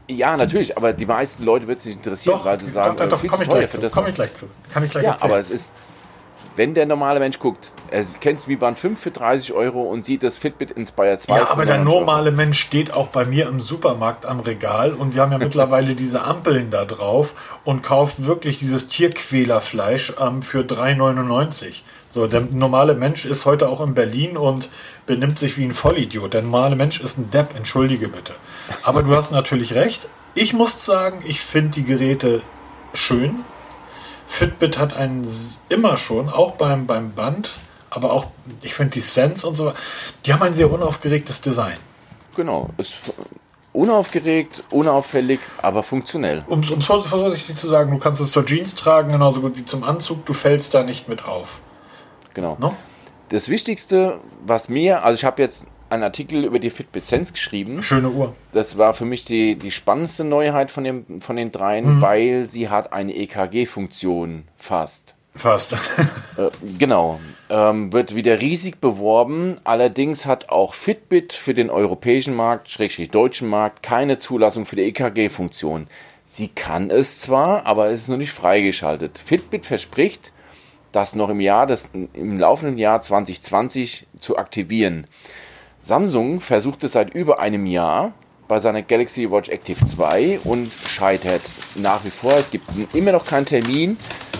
Ja, natürlich, aber die meisten Leute wird es nicht interessieren, weil sie sagen, doch, äh, doch, komm ich gleich zu. das, Komm ich gleich zu. Kann ich gleich ja, erzählen. aber es ist, wenn der normale Mensch guckt, er kennt Mi Band 5 für 30 Euro und sieht das Fitbit Inspire 2 Ja, aber der 99 Euro. normale Mensch steht auch bei mir im Supermarkt am Regal und wir haben ja mittlerweile diese Ampeln da drauf und kauft wirklich dieses Tierquälerfleisch ähm, für 3,99. So, der normale Mensch ist heute auch in Berlin und benimmt sich wie ein Vollidiot. Der normale Mensch ist ein Depp, entschuldige bitte. Aber du hast natürlich recht. Ich muss sagen, ich finde die Geräte schön. Fitbit hat einen immer schon, auch beim, beim Band, aber auch, ich finde die Sense und so, die haben ein sehr unaufgeregtes Design. Genau, ist unaufgeregt, unauffällig, aber funktionell. Um es vorsichtig zu sagen, du kannst es zur Jeans tragen, genauso gut wie zum Anzug, du fällst da nicht mit auf. Genau. Ne? Das Wichtigste, was mir, also ich habe jetzt einen Artikel über die Fitbit Sense geschrieben. Schöne Uhr. Das war für mich die, die spannendste Neuheit von, dem, von den dreien, mhm. weil sie hat eine EKG-Funktion fast. Fast. äh, genau. Ähm, wird wieder riesig beworben. Allerdings hat auch Fitbit für den europäischen Markt, schrägstrich deutschen Markt, keine Zulassung für die EKG-Funktion. Sie kann es zwar, aber es ist noch nicht freigeschaltet. Fitbit verspricht, das noch im Jahr, das, im laufenden Jahr 2020 zu aktivieren. Samsung versucht es seit über einem Jahr bei seiner Galaxy Watch Active 2 und scheitert nach wie vor. Es gibt immer noch keinen Termin.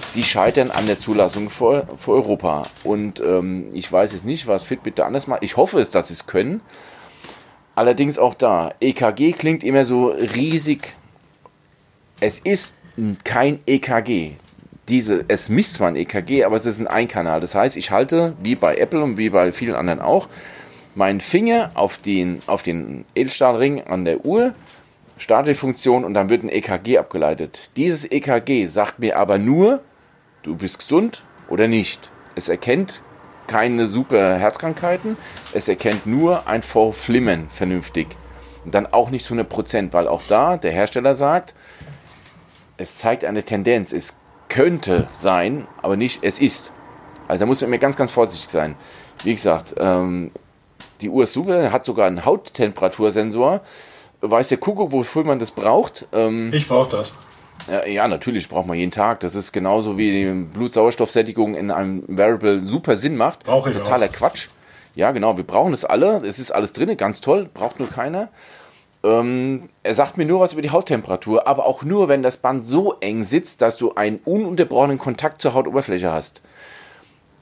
Sie scheitern an der Zulassung für, für Europa. Und ähm, ich weiß jetzt nicht, was Fitbit da anders macht. Ich hoffe es, dass sie es können. Allerdings auch da. EKG klingt immer so riesig. Es ist kein EKG. Diese, es misst zwar ein EKG, aber es ist ein Einkanal. Das heißt, ich halte, wie bei Apple und wie bei vielen anderen auch, meinen Finger auf den, auf den Edelstahlring an der Uhr, starte die Funktion und dann wird ein EKG abgeleitet. Dieses EKG sagt mir aber nur, du bist gesund oder nicht. Es erkennt keine super Herzkrankheiten, es erkennt nur ein Vorflimmern vernünftig. Und dann auch nicht zu 100%, weil auch da der Hersteller sagt, es zeigt eine Tendenz, es könnte sein, aber nicht es ist. Also da muss man immer ganz, ganz vorsichtig sein. Wie gesagt, ähm, die Uhr ist super, hat sogar einen Hauttemperatursensor. Weiß der Kuckuck, wofür man das braucht? Ähm, ich brauche das. Ja, ja, natürlich braucht man jeden Tag. Das ist genauso wie die Blutsauerstoffsättigung in einem Variable super Sinn macht. Brauche ich Totaler auch. Quatsch. Ja, genau, wir brauchen es alle. Es ist alles drin, ganz toll, braucht nur keiner. Ähm, er sagt mir nur was über die Hauttemperatur, aber auch nur, wenn das Band so eng sitzt, dass du einen ununterbrochenen Kontakt zur Hautoberfläche hast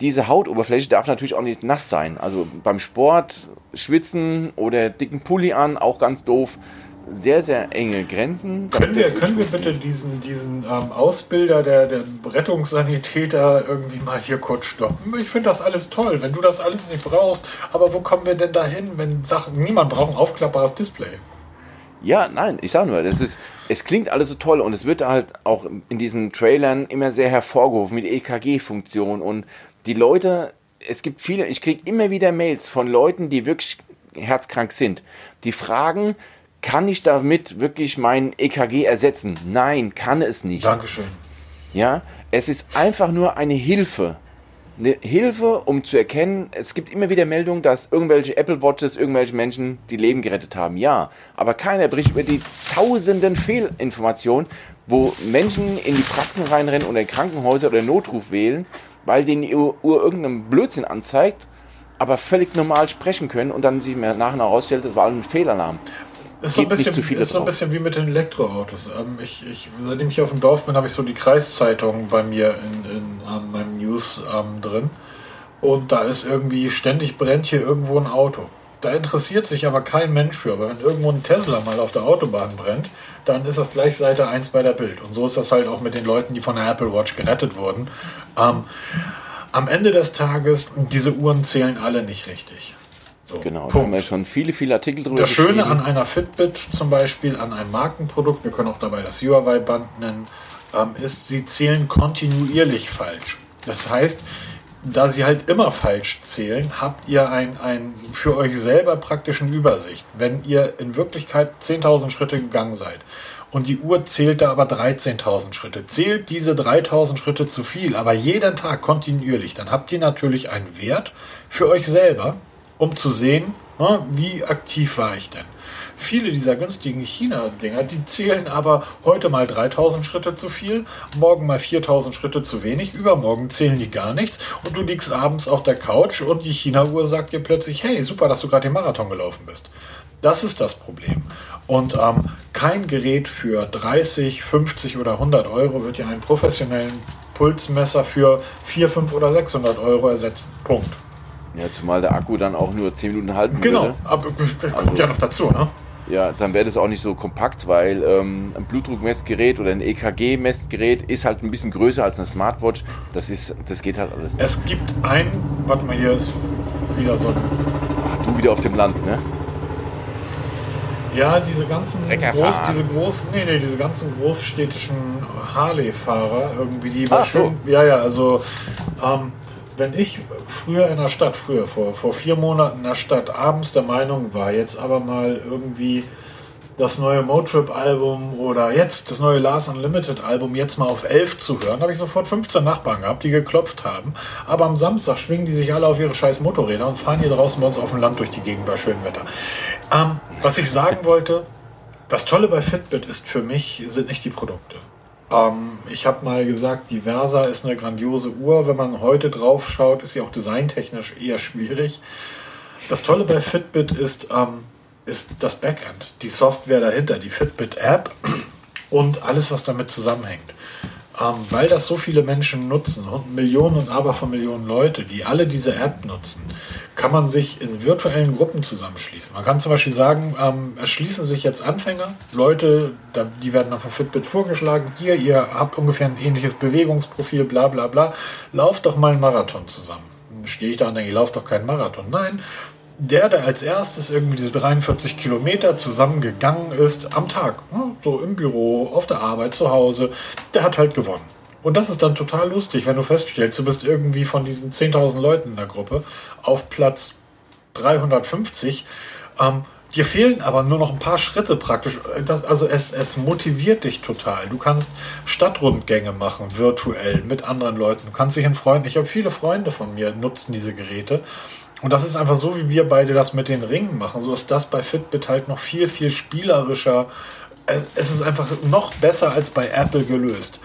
diese Hautoberfläche darf natürlich auch nicht nass sein. Also beim Sport, Schwitzen oder dicken Pulli an, auch ganz doof. Sehr, sehr enge Grenzen. Können wir, können wir bitte diesen, diesen ähm, Ausbilder der, der Rettungssanitäter irgendwie mal hier kurz stoppen? Ich finde das alles toll, wenn du das alles nicht brauchst. Aber wo kommen wir denn dahin, wenn Sachen. Niemand braucht ein aufklappbares Display. Ja, nein, ich sag nur, das ist, es klingt alles so toll und es wird halt auch in diesen Trailern immer sehr hervorgehoben mit EKG-Funktion und die Leute, es gibt viele, ich kriege immer wieder Mails von Leuten, die wirklich herzkrank sind, die fragen, kann ich damit wirklich mein EKG ersetzen? Nein, kann es nicht. Dankeschön. Ja, es ist einfach nur eine Hilfe. Eine Hilfe, um zu erkennen, es gibt immer wieder Meldungen, dass irgendwelche Apple Watches irgendwelche Menschen die Leben gerettet haben. Ja, aber keiner bricht über die tausenden Fehlinformationen, wo Menschen in die Praxen reinrennen oder in Krankenhäuser oder Notruf wählen weil den die Uhr, irgendeinen Blödsinn anzeigt, aber völlig normal sprechen können und dann sich nachher herausstellt, das war ein Fehlalarm. Ist so, ein bisschen, ist so ein bisschen wie mit den Elektroautos. Ähm, ich, ich, seitdem ich auf dem Dorf bin, habe ich so die Kreiszeitung bei mir in, in um, meinem News um, drin. Und da ist irgendwie ständig brennt hier irgendwo ein Auto. Da interessiert sich aber kein Mensch für. Aber wenn irgendwo ein Tesla mal auf der Autobahn brennt, dann ist das gleich Seite 1 bei der Bild. Und so ist das halt auch mit den Leuten, die von der Apple Watch gerettet wurden. Ähm, am Ende des Tages, diese Uhren zählen alle nicht richtig. So, genau, Punkt. da haben wir schon viele, viele Artikel drüber Das Schöne an einer Fitbit zum Beispiel, an einem Markenprodukt, wir können auch dabei das Huawei-Band nennen, ähm, ist, sie zählen kontinuierlich falsch. Das heißt, da sie halt immer falsch zählen, habt ihr ein, ein für euch selber praktischen Übersicht. Wenn ihr in Wirklichkeit 10.000 Schritte gegangen seid und die Uhr zählt da aber 13.000 Schritte, zählt diese 3.000 Schritte zu viel, aber jeden Tag kontinuierlich, dann habt ihr natürlich einen Wert für euch selber, um zu sehen, ne, wie aktiv war ich denn. Viele dieser günstigen China-Dinger, die zählen aber heute mal 3000 Schritte zu viel, morgen mal 4000 Schritte zu wenig, übermorgen zählen die gar nichts und du liegst abends auf der Couch und die China-Uhr sagt dir plötzlich, hey, super, dass du gerade den Marathon gelaufen bist. Das ist das Problem. Und ähm, kein Gerät für 30, 50 oder 100 Euro wird ja einen professionellen Pulsmesser für 4, 5 oder 600 Euro ersetzen. Punkt. Ja, zumal der Akku dann auch nur 10 Minuten halten genau, würde. Genau, aber das kommt also, ja noch dazu, ne? Ja, dann wäre das auch nicht so kompakt, weil ähm, ein Blutdruckmessgerät oder ein EKG-Messgerät ist halt ein bisschen größer als eine Smartwatch. Das ist, das geht halt alles nicht. Es gibt ein, warte mal, hier ist wieder so. Ach, du wieder auf dem Land, ne? Ja, diese ganzen groß, diese großen, nee, nee, diese ganzen großstädtischen Harley-Fahrer irgendwie, die Ach, schön, so. ja, ja, also ähm, wenn ich früher in der Stadt, früher, vor, vor vier Monaten in der Stadt, abends der Meinung war, jetzt aber mal irgendwie das neue Motrip-Album oder jetzt das neue Lars Unlimited-Album jetzt mal auf 11 zu hören, habe ich sofort 15 Nachbarn gehabt, die geklopft haben. Aber am Samstag schwingen die sich alle auf ihre scheiß Motorräder und fahren hier draußen bei uns auf dem Land durch die Gegend bei schönem Wetter. Ähm, was ich sagen wollte, das Tolle bei Fitbit ist für mich, sind nicht die Produkte. Ähm, ich habe mal gesagt, die Versa ist eine grandiose Uhr. Wenn man heute drauf schaut, ist sie auch designtechnisch eher schwierig. Das Tolle bei Fitbit ist, ähm, ist das Backend, die Software dahinter, die Fitbit-App und alles, was damit zusammenhängt. Ähm, weil das so viele Menschen nutzen und Millionen und aber von Millionen Leute, die alle diese App nutzen, kann man sich in virtuellen Gruppen zusammenschließen. Man kann zum Beispiel sagen, ähm, es schließen sich jetzt Anfänger, Leute, die werden dann von Fitbit vorgeschlagen, hier, ihr habt ungefähr ein ähnliches Bewegungsprofil, bla bla bla, lauft doch mal einen Marathon zusammen. Stehe ich da und denke, ich laufe doch keinen Marathon. Nein, der, der als erstes irgendwie diese 43 Kilometer zusammengegangen ist am Tag, ne, so im Büro, auf der Arbeit, zu Hause, der hat halt gewonnen. Und das ist dann total lustig, wenn du feststellst, du bist irgendwie von diesen 10.000 Leuten in der Gruppe auf Platz 350. Ähm, dir fehlen aber nur noch ein paar Schritte praktisch. Das, also es, es motiviert dich total. Du kannst Stadtrundgänge machen, virtuell, mit anderen Leuten. Du kannst dich in Freunden. Ich habe viele Freunde von mir, nutzen diese Geräte. Und das ist einfach so, wie wir beide das mit den Ringen machen. So ist das bei Fitbit halt noch viel, viel spielerischer. Es ist einfach noch besser als bei Apple gelöst.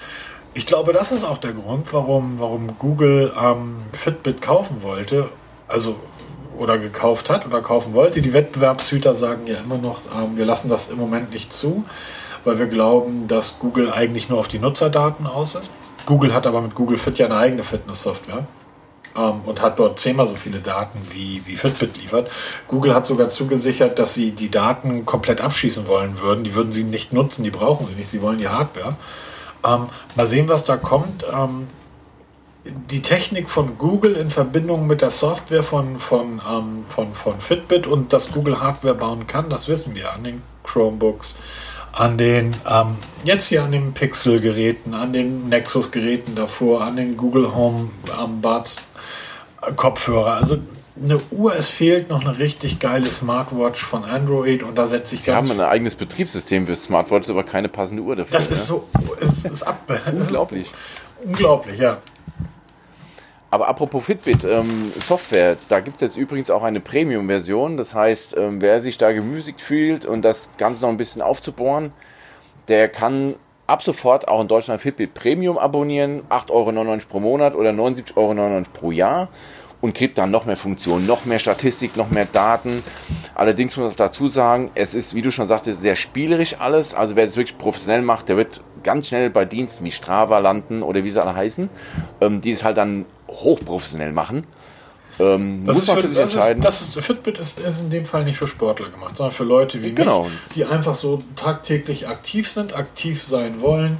Ich glaube, das ist auch der Grund, warum, warum Google ähm, Fitbit kaufen wollte. Also, oder gekauft hat oder kaufen wollte. Die Wettbewerbshüter sagen ja immer noch, ähm, wir lassen das im Moment nicht zu, weil wir glauben, dass Google eigentlich nur auf die Nutzerdaten aus ist. Google hat aber mit Google Fit ja eine eigene Fitness-Software ähm, und hat dort zehnmal so viele Daten wie, wie Fitbit liefert. Google hat sogar zugesichert, dass sie die Daten komplett abschießen wollen würden. Die würden sie nicht nutzen, die brauchen sie nicht, sie wollen die Hardware. Ähm, mal sehen, was da kommt. Ähm, die Technik von Google in Verbindung mit der Software von, von, ähm, von, von Fitbit und dass Google Hardware bauen kann, das wissen wir an den Chromebooks, an den, ähm, jetzt hier an den Pixel-Geräten, an den Nexus-Geräten davor, an den Google Home ähm, Buds Kopfhörer. Also eine Uhr, es fehlt noch eine richtig geile Smartwatch von Android und da setze ich Sie haben ein eigenes Betriebssystem für Smartwatches, aber keine passende Uhr dafür. Das ist ne? so, es ist ab. Unglaublich. Unglaublich, ja. Aber apropos Fitbit, ähm, Software, da gibt es jetzt übrigens auch eine Premium-Version. Das heißt, ähm, wer sich da gemüßigt fühlt und das Ganze noch ein bisschen aufzubohren, der kann ab sofort auch in Deutschland Fitbit Premium abonnieren, 8,99 Euro pro Monat oder 79,99 Euro pro Jahr und kriegt dann noch mehr Funktionen, noch mehr Statistik, noch mehr Daten. Allerdings muss man dazu sagen, es ist, wie du schon sagtest, sehr spielerisch alles. Also wer das wirklich professionell macht, der wird ganz schnell bei Diensten wie Strava landen oder wie sie alle heißen, ähm, die es halt dann hochprofessionell machen. Ähm, das muss man für, sich entscheiden. Das ist, Fitbit ist, ist, in dem Fall nicht für Sportler gemacht, sondern für Leute wie genau. mich, die einfach so tagtäglich aktiv sind, aktiv sein wollen.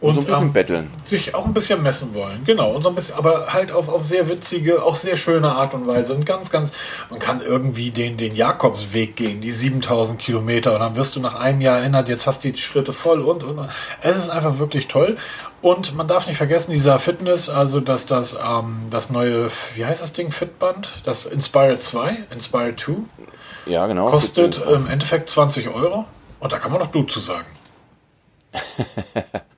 Und, und so ein bisschen ähm, betteln. Sich auch ein bisschen messen wollen, genau. Und so ein bisschen, aber halt auf, auf sehr witzige, auch sehr schöne Art und Weise. Und ganz, ganz, man kann irgendwie den, den Jakobsweg gehen, die 7000 Kilometer. Und dann wirst du nach einem Jahr erinnert, jetzt hast du die Schritte voll und, und. Es ist einfach wirklich toll. Und man darf nicht vergessen, dieser Fitness, also dass das, ähm, das neue, wie heißt das Ding, Fitband, das Inspire 2, Inspire 2, ja, genau. kostet im Endeffekt 20 Euro. Und da kann man doch du zu sagen.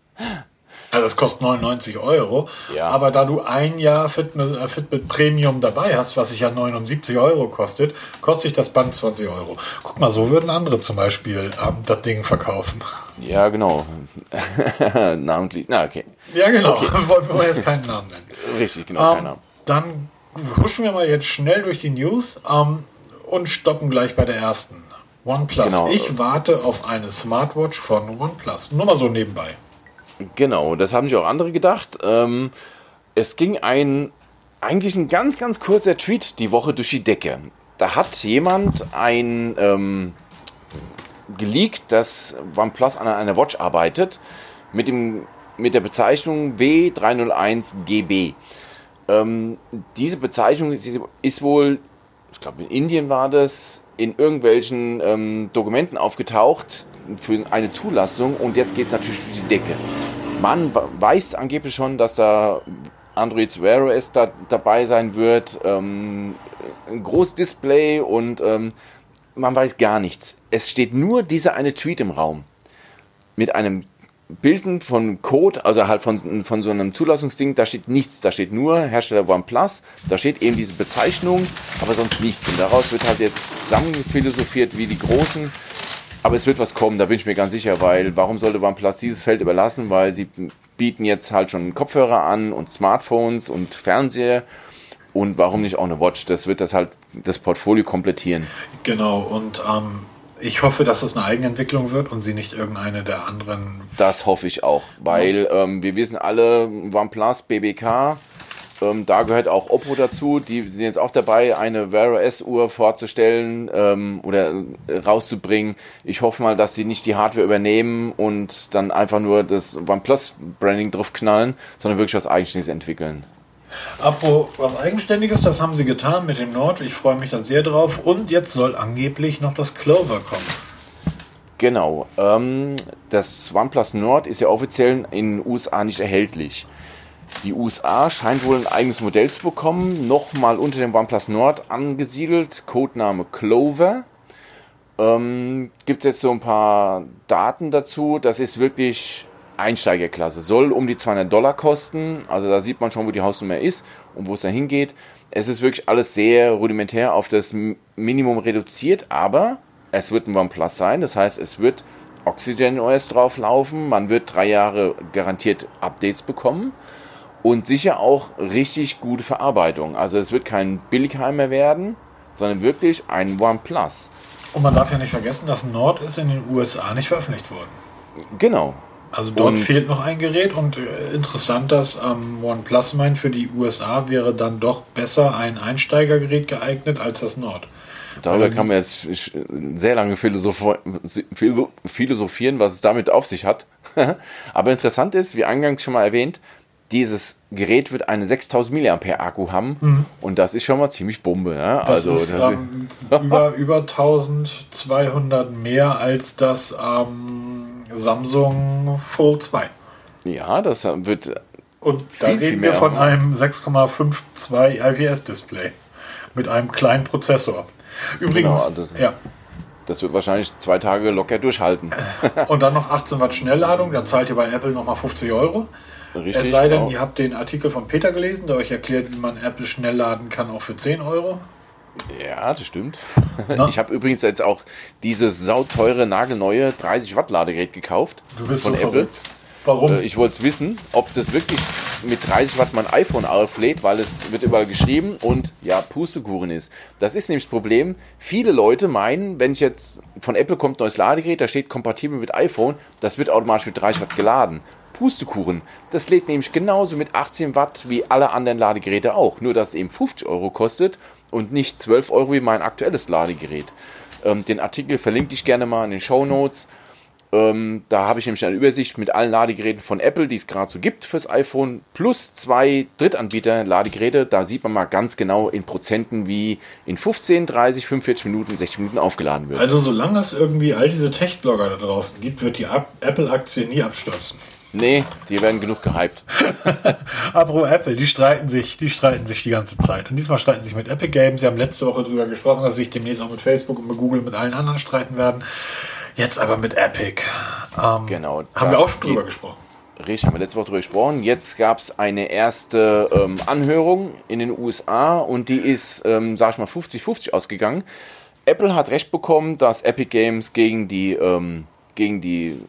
Es kostet 99 Euro. Ja. Aber da du ein Jahr Fitbit, äh, Fitbit Premium dabei hast, was sich ja 79 Euro kostet, kostet sich das Band 20 Euro. Guck mal, so würden andere zum Beispiel ähm, das Ding verkaufen. Ja, genau. Namentlich. Na, okay. Ja, genau. Okay. Wollen wir jetzt keinen Namen nennen. Richtig, genau, ähm, Dann huschen wir mal jetzt schnell durch die News ähm, und stoppen gleich bei der ersten. OnePlus. Genau. Ich warte auf eine Smartwatch von OnePlus. Nur mal so nebenbei. Genau, das haben sich auch andere gedacht. Ähm, es ging ein eigentlich ein ganz, ganz kurzer Tweet die Woche durch die Decke. Da hat jemand ein ähm, geleakt, dass OnePlus an einer Watch arbeitet mit, dem, mit der Bezeichnung W301GB. Ähm, diese Bezeichnung ist, ist wohl, ich glaube in Indien war das, in irgendwelchen ähm, Dokumenten aufgetaucht für eine Zulassung und jetzt geht es natürlich durch die Decke. Man weiß angeblich schon, dass da Android Wear OS da, dabei sein wird, ähm, ein großes Display und ähm, man weiß gar nichts. Es steht nur dieser eine Tweet im Raum mit einem Bilden von Code, also halt von, von so einem Zulassungsding, da steht nichts, da steht nur Hersteller OnePlus, da steht eben diese Bezeichnung, aber sonst nichts. Und daraus wird halt jetzt zusammengephilosophiert wie die Großen. Aber es wird was kommen, da bin ich mir ganz sicher, weil warum sollte OnePlus dieses Feld überlassen? Weil sie bieten jetzt halt schon Kopfhörer an und Smartphones und Fernseher und warum nicht auch eine Watch? Das wird das halt das Portfolio komplettieren. Genau, und ähm, ich hoffe, dass es eine Eigenentwicklung wird und sie nicht irgendeine der anderen. Das hoffe ich auch, weil ähm, wir wissen alle, OnePlus, BBK, ähm, da gehört auch Oppo dazu. Die sind jetzt auch dabei, eine Wear OS Uhr vorzustellen ähm, oder äh, rauszubringen. Ich hoffe mal, dass sie nicht die Hardware übernehmen und dann einfach nur das OnePlus Branding drauf knallen, sondern wirklich was Eigenständiges entwickeln. Apropos was Eigenständiges, das haben sie getan mit dem Nord. Ich freue mich da sehr drauf. Und jetzt soll angeblich noch das Clover kommen. Genau. Ähm, das OnePlus Nord ist ja offiziell in den USA nicht erhältlich. Die USA scheint wohl ein eigenes Modell zu bekommen, nochmal unter dem OnePlus Nord angesiedelt, Codename Clover. Ähm, Gibt es jetzt so ein paar Daten dazu. Das ist wirklich Einsteigerklasse. Soll um die 200 Dollar kosten. Also da sieht man schon, wo die Hausnummer ist und wo es dahin geht. Es ist wirklich alles sehr rudimentär auf das Minimum reduziert, aber es wird ein OnePlus sein. Das heißt, es wird Oxygen OS drauf laufen. Man wird drei Jahre garantiert Updates bekommen und sicher auch richtig gute Verarbeitung. Also es wird kein Billigheimer werden, sondern wirklich ein OnePlus. Und man darf ja nicht vergessen, dass Nord ist in den USA nicht veröffentlicht worden. Genau. Also dort und fehlt noch ein Gerät und äh, interessant, dass ähm, OnePlus meint, für die USA wäre dann doch besser ein Einsteigergerät geeignet als das Nord. Darüber ähm, kann man jetzt sehr lange philosophieren, was es damit auf sich hat. Aber interessant ist, wie eingangs schon mal erwähnt, dieses Gerät wird eine 6000 mAh Akku haben mhm. und das ist schon mal ziemlich Bombe. Das also ist, ähm, über, über 1200 mehr als das ähm, Samsung Fold 2. Ja, das wird. Und da viel, reden wir von einem 6,52 IPS-Display mit einem kleinen Prozessor. Übrigens, genau, das, ja. Das wird wahrscheinlich zwei Tage locker durchhalten. Und dann noch 18 Watt Schnellladung, dann zahlt ihr bei Apple nochmal 50 Euro. Richtig, es sei denn, auch. ihr habt den Artikel von Peter gelesen, der euch erklärt, wie man Apple schnell laden kann, auch für 10 Euro. Ja, das stimmt. Na? Ich habe übrigens jetzt auch dieses sauteure, nagelneue 30 Watt Ladegerät gekauft du bist von so Apple. Verrückt. Warum? Äh, ich wollte es wissen, ob das wirklich mit 30 Watt mein iPhone auflädt, weil es wird überall geschrieben und ja, Pustekuchen ist. Das ist nämlich das Problem. Viele Leute meinen, wenn ich jetzt von Apple kommt neues Ladegerät, da steht kompatibel mit iPhone, das wird automatisch mit 30 Watt geladen. Pustekuchen. Das lädt nämlich genauso mit 18 Watt wie alle anderen Ladegeräte auch. Nur dass es eben 50 Euro kostet und nicht 12 Euro wie mein aktuelles Ladegerät. Ähm, den Artikel verlinke ich gerne mal in den Show Notes. Ähm, da habe ich nämlich eine Übersicht mit allen Ladegeräten von Apple, die es gerade so gibt fürs iPhone, plus zwei Drittanbieter-Ladegeräte. Da sieht man mal ganz genau in Prozenten, wie in 15, 30, 45 Minuten, 60 Minuten aufgeladen wird. Also solange es irgendwie all diese Tech-Blogger da draußen gibt, wird die Apple-Aktie nie abstürzen. Nee, die werden genug gehypt. Apropos Apple, die streiten sich, die streiten sich die ganze Zeit. Und diesmal streiten sich mit Epic Games. Sie haben letzte Woche darüber gesprochen, dass sie sich demnächst auch mit Facebook und mit Google und mit allen anderen streiten werden. Jetzt aber mit Epic. Ähm, genau. Haben wir auch schon drüber gesprochen. Richtig, haben wir letzte Woche drüber gesprochen. Jetzt gab es eine erste ähm, Anhörung in den USA und die ist, ähm, sag ich mal, 50-50 ausgegangen. Apple hat recht bekommen, dass Epic Games gegen die, ähm, gegen die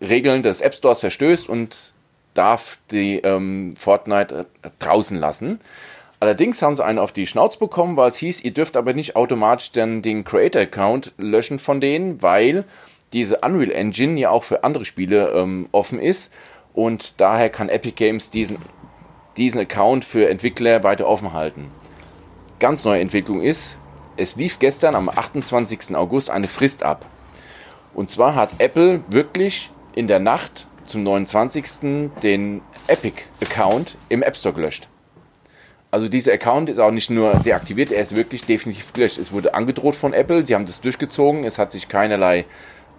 Regeln des App Stores verstößt und darf die ähm, Fortnite äh, draußen lassen. Allerdings haben sie einen auf die Schnauze bekommen, weil es hieß, ihr dürft aber nicht automatisch dann den Creator-Account löschen von denen, weil diese Unreal Engine ja auch für andere Spiele ähm, offen ist und daher kann Epic Games diesen, diesen Account für Entwickler weiter offen halten. Ganz neue Entwicklung ist, es lief gestern am 28. August eine Frist ab. Und zwar hat Apple wirklich in der Nacht zum 29. den Epic-Account im App Store gelöscht. Also dieser Account ist auch nicht nur deaktiviert, er ist wirklich definitiv gelöscht. Es wurde angedroht von Apple, sie haben das durchgezogen, es hat sich keinerlei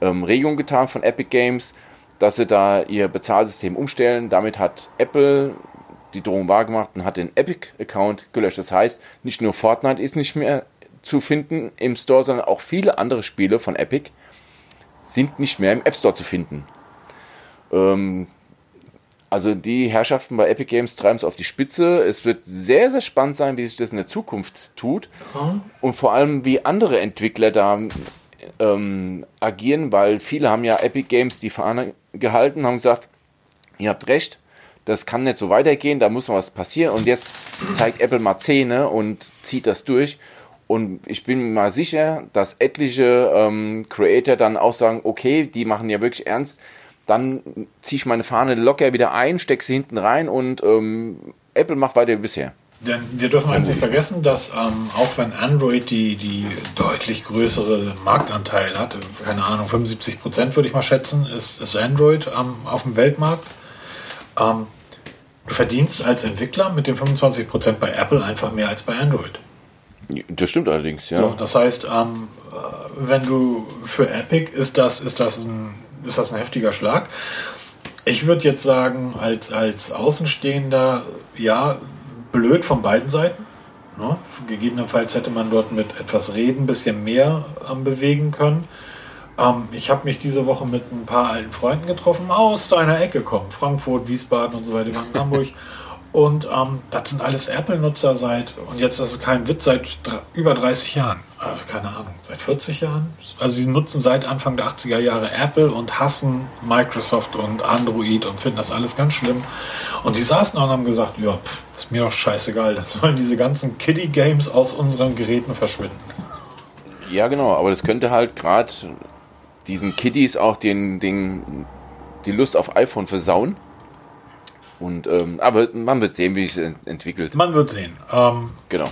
ähm, Regung getan von Epic Games, dass sie da ihr Bezahlsystem umstellen. Damit hat Apple die Drohung wahrgemacht und hat den Epic-Account gelöscht. Das heißt, nicht nur Fortnite ist nicht mehr zu finden im Store, sondern auch viele andere Spiele von Epic sind nicht mehr im App Store zu finden. Ähm, also die Herrschaften bei Epic Games treiben es auf die Spitze. Es wird sehr, sehr spannend sein, wie sich das in der Zukunft tut. Mhm. Und vor allem, wie andere Entwickler da ähm, agieren, weil viele haben ja Epic Games die Fahne gehalten, haben gesagt, ihr habt recht, das kann nicht so weitergehen, da muss noch was passieren. Und jetzt zeigt Apple mal Zähne und zieht das durch. Und ich bin mir mal sicher, dass etliche ähm, Creator dann auch sagen, okay, die machen ja wirklich ernst, dann ziehe ich meine Fahne locker wieder ein, stecke sie hinten rein und ähm, Apple macht weiter wie bisher. Denn wir dürfen eins nicht vergessen, dass ähm, auch wenn Android die, die deutlich größere Marktanteil hat, keine Ahnung, 75 Prozent würde ich mal schätzen, ist, ist Android ähm, auf dem Weltmarkt. Ähm, du verdienst als Entwickler mit den 25 Prozent bei Apple einfach mehr als bei Android. Das stimmt allerdings, ja. So, das heißt, ähm, äh, wenn du für Epic ist das, ist das ein, ist das ein heftiger Schlag. Ich würde jetzt sagen, als, als Außenstehender, ja, blöd von beiden Seiten. Ne? Gegebenenfalls hätte man dort mit etwas Reden ein bisschen mehr ähm, bewegen können. Ähm, ich habe mich diese Woche mit ein paar alten Freunden getroffen, aus deiner Ecke kommen. Frankfurt, Wiesbaden und so weiter, Hamburg. Und ähm, das sind alles Apple-Nutzer seit, und jetzt ist es kein Witz, seit über 30 Jahren. Also keine Ahnung, seit 40 Jahren. Also sie nutzen seit Anfang der 80er Jahre Apple und hassen Microsoft und Android und finden das alles ganz schlimm. Und die saßen auch und haben gesagt, ja, pff, ist mir doch scheißegal, dann sollen diese ganzen Kiddie-Games aus unseren Geräten verschwinden. Ja, genau, aber das könnte halt gerade diesen Kiddies auch den, den, die Lust auf iPhone versauen. Und, ähm, aber man wird sehen, wie sich entwickelt. Man wird sehen. Ähm, genau.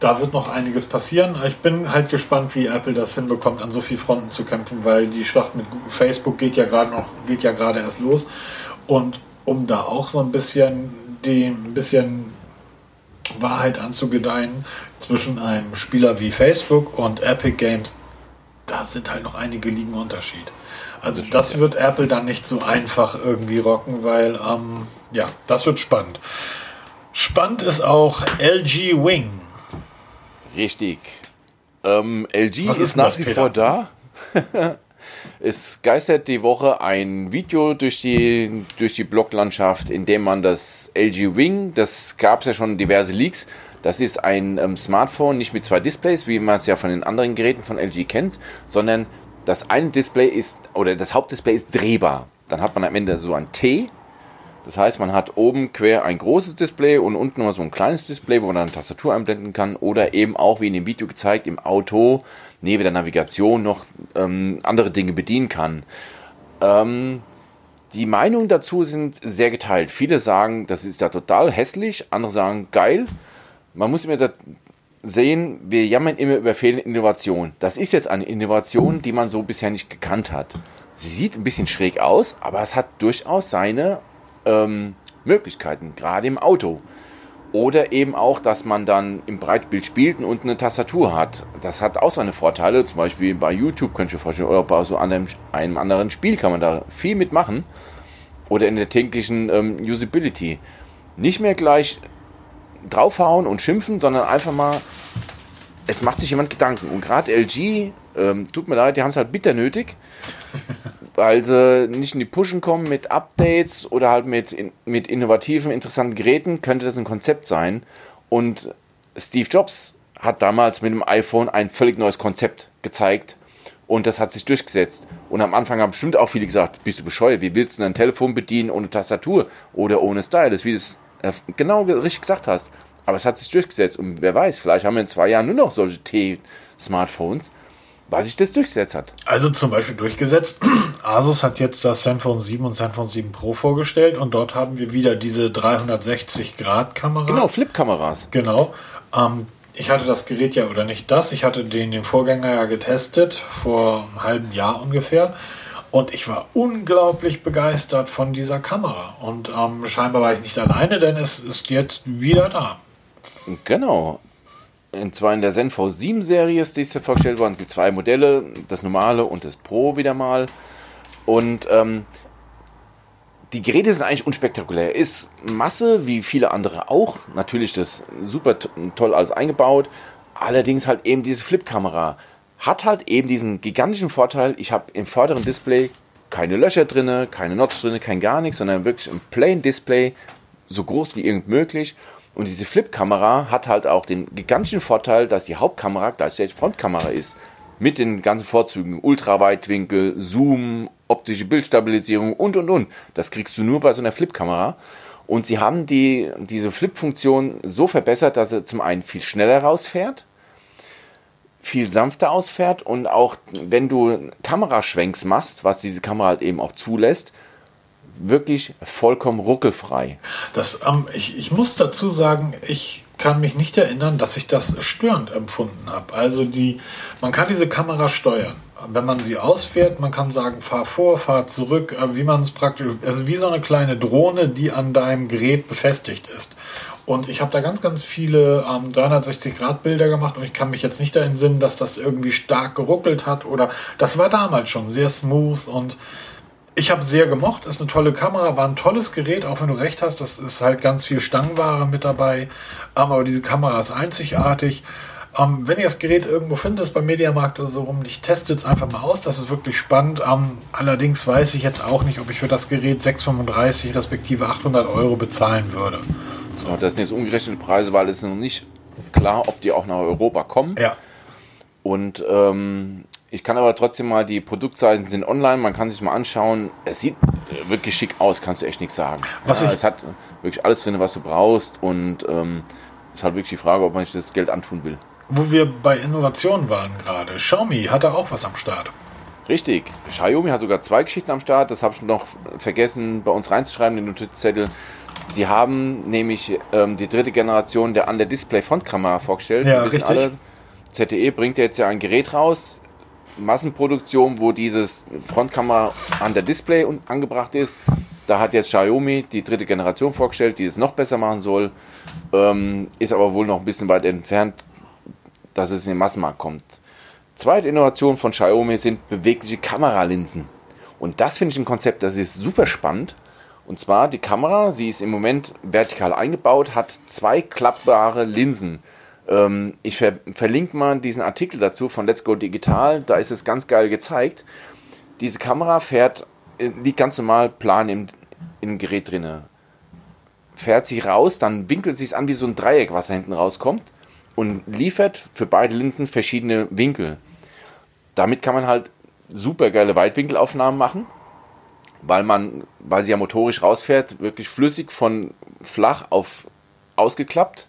Da wird noch einiges passieren. Ich bin halt gespannt, wie Apple das hinbekommt, an so vielen Fronten zu kämpfen, weil die Schlacht mit Facebook geht ja gerade noch, geht ja gerade erst los. Und um da auch so ein bisschen die ein bisschen Wahrheit anzugedeihen zwischen einem Spieler wie Facebook und Epic Games, da sind halt noch einige liegen Unterschied. Also das, wird Apple dann nicht so einfach irgendwie rocken, weil ähm, ja, das wird spannend. Spannend ist auch LG Wing. Richtig. Ähm, LG Was ist, ist nach wie vor da. es geistert die Woche ein Video durch die, durch die Bloglandschaft, in dem man das LG Wing, das gab es ja schon diverse Leaks, das ist ein ähm, Smartphone, nicht mit zwei Displays, wie man es ja von den anderen Geräten von LG kennt, sondern das eine Display ist, oder das Hauptdisplay ist drehbar. Dann hat man am Ende so ein T. Das heißt, man hat oben quer ein großes Display und unten noch so ein kleines Display, wo man dann Tastatur einblenden kann. Oder eben auch, wie in dem Video gezeigt, im Auto neben der Navigation noch ähm, andere Dinge bedienen kann. Ähm, die Meinungen dazu sind sehr geteilt. Viele sagen, das ist ja total hässlich, andere sagen geil. Man muss immer sehen, wir jammern immer über fehlende Innovation. Das ist jetzt eine Innovation, die man so bisher nicht gekannt hat. Sie sieht ein bisschen schräg aus, aber es hat durchaus seine ähm, Möglichkeiten, gerade im Auto. Oder eben auch, dass man dann im Breitbild spielt und eine Tastatur hat. Das hat auch seine Vorteile. Zum Beispiel bei YouTube könnte ich mir vorstellen, oder bei so einem, einem anderen Spiel kann man da viel mitmachen. Oder in der täglichen ähm, Usability. Nicht mehr gleich draufhauen und schimpfen, sondern einfach mal, es macht sich jemand Gedanken. Und gerade LG, ähm, tut mir leid, die haben es halt bitter nötig, weil sie nicht in die Pushen kommen mit Updates oder halt mit, mit innovativen, interessanten Geräten, könnte das ein Konzept sein. Und Steve Jobs hat damals mit dem iPhone ein völlig neues Konzept gezeigt und das hat sich durchgesetzt. Und am Anfang haben bestimmt auch viele gesagt, bist du bescheuert, wie willst du denn ein Telefon bedienen ohne Tastatur oder ohne Stylus, wie äh, genau richtig gesagt hast. Aber es hat sich durchgesetzt und wer weiß, vielleicht haben wir in zwei Jahren nur noch solche T-Smartphones, weil sich das durchgesetzt hat. Also zum Beispiel durchgesetzt. Asus hat jetzt das Zenfone 7 und Zenfone 7 Pro vorgestellt und dort haben wir wieder diese 360-Grad-Kamera. Genau, Flip-Kameras. Genau. Ähm, ich hatte das Gerät ja, oder nicht das, ich hatte den, den Vorgänger ja getestet, vor einem halben Jahr ungefähr. Und ich war unglaublich begeistert von dieser Kamera. Und ähm, scheinbar war ich nicht alleine, denn es ist jetzt wieder da. Genau. Und zwar in der Zen V7-Serie ist diese vorgestellt worden. Es gibt zwei Modelle, das normale und das Pro wieder mal. Und ähm, die Geräte sind eigentlich unspektakulär. Ist Masse, wie viele andere auch. Natürlich das super toll alles eingebaut. Allerdings halt eben diese Flip-Kamera hat halt eben diesen gigantischen Vorteil, ich habe im vorderen Display keine Löcher drin, keine Notch drin, kein gar nichts, sondern wirklich ein plain Display, so groß wie irgend möglich. Und diese Flip-Kamera hat halt auch den gigantischen Vorteil, dass die Hauptkamera gleichzeitig Frontkamera ist. Mit den ganzen Vorzügen, Ultraweitwinkel, Zoom, optische Bildstabilisierung und und und. Das kriegst du nur bei so einer Flip-Kamera. Und sie haben die, diese Flip-Funktion so verbessert, dass er zum einen viel schneller rausfährt, viel sanfter ausfährt und auch wenn du Kameraschwenks machst, was diese Kamera halt eben auch zulässt, wirklich vollkommen ruckelfrei. Das, ähm, ich, ich muss dazu sagen, ich kann mich nicht erinnern, dass ich das störend empfunden habe. Also die, man kann diese Kamera steuern. Wenn man sie ausfährt, man kann sagen, fahr vor, fahr zurück, äh, wie man es praktisch, also wie so eine kleine Drohne, die an deinem Gerät befestigt ist. Und ich habe da ganz, ganz viele ähm, 360-Grad-Bilder gemacht und ich kann mich jetzt nicht darin sinnen, dass das irgendwie stark geruckelt hat oder das war damals schon sehr smooth und ich habe sehr gemocht, ist eine tolle Kamera, war ein tolles Gerät, auch wenn du recht hast, das ist halt ganz viel Stangenware mit dabei. Ähm, aber diese Kamera ist einzigartig. Ähm, wenn ihr das Gerät irgendwo findet, beim Mediamarkt oder so rum, ich teste es einfach mal aus, das ist wirklich spannend. Ähm, allerdings weiß ich jetzt auch nicht, ob ich für das Gerät 635 respektive 800 Euro bezahlen würde. So. Das sind jetzt umgerechnete Preise, weil es noch nicht klar, ob die auch nach Europa kommen. Ja. Und ähm, ich kann aber trotzdem mal, die Produktseiten sind online, man kann sich mal anschauen. Es sieht wirklich schick aus, kannst du echt nichts sagen. Was ja, es hat wirklich alles drin, was du brauchst und ähm, es ist halt wirklich die Frage, ob man sich das Geld antun will. Wo wir bei Innovationen waren gerade. Xiaomi hatte auch was am Start. Richtig. Xiaomi hat sogar zwei Geschichten am Start. Das habe ich noch vergessen, bei uns reinzuschreiben, in den Notizzettel. Sie haben nämlich ähm, die dritte Generation der Under-Display-Frontkamera vorgestellt. Ja, richtig. alle, ZTE bringt jetzt ja ein Gerät raus, Massenproduktion, wo dieses Frontkamera an der Display un- angebracht ist. Da hat jetzt Xiaomi die dritte Generation vorgestellt, die es noch besser machen soll. Ähm, ist aber wohl noch ein bisschen weit entfernt, dass es in den Massenmarkt kommt. Zweite Innovation von Xiaomi sind bewegliche Kameralinsen. Und das finde ich ein Konzept, das ist super spannend. Und zwar die Kamera, sie ist im Moment vertikal eingebaut, hat zwei klappbare Linsen. Ähm, ich ver verlinke mal diesen Artikel dazu von Let's Go Digital, da ist es ganz geil gezeigt. Diese Kamera fährt, äh, liegt ganz normal plan im, im Gerät drinne. Fährt sie raus, dann winkelt sie es an wie so ein Dreieck, was da hinten rauskommt und liefert für beide Linsen verschiedene Winkel. Damit kann man halt super geile Weitwinkelaufnahmen machen, weil man, weil sie ja motorisch rausfährt, wirklich flüssig von flach auf ausgeklappt.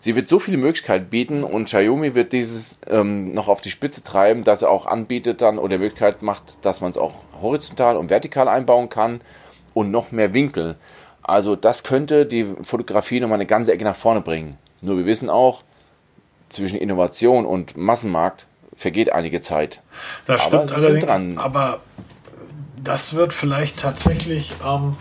Sie wird so viele Möglichkeiten bieten und Xiaomi wird dieses ähm, noch auf die Spitze treiben, dass er auch anbietet dann oder Möglichkeit macht, dass man es auch horizontal und vertikal einbauen kann und noch mehr Winkel. Also das könnte die Fotografie nochmal eine ganze Ecke nach vorne bringen. Nur wir wissen auch, zwischen Innovation und Massenmarkt vergeht einige Zeit. Das Aber stimmt allerdings. Aber das wird vielleicht tatsächlich, ähm,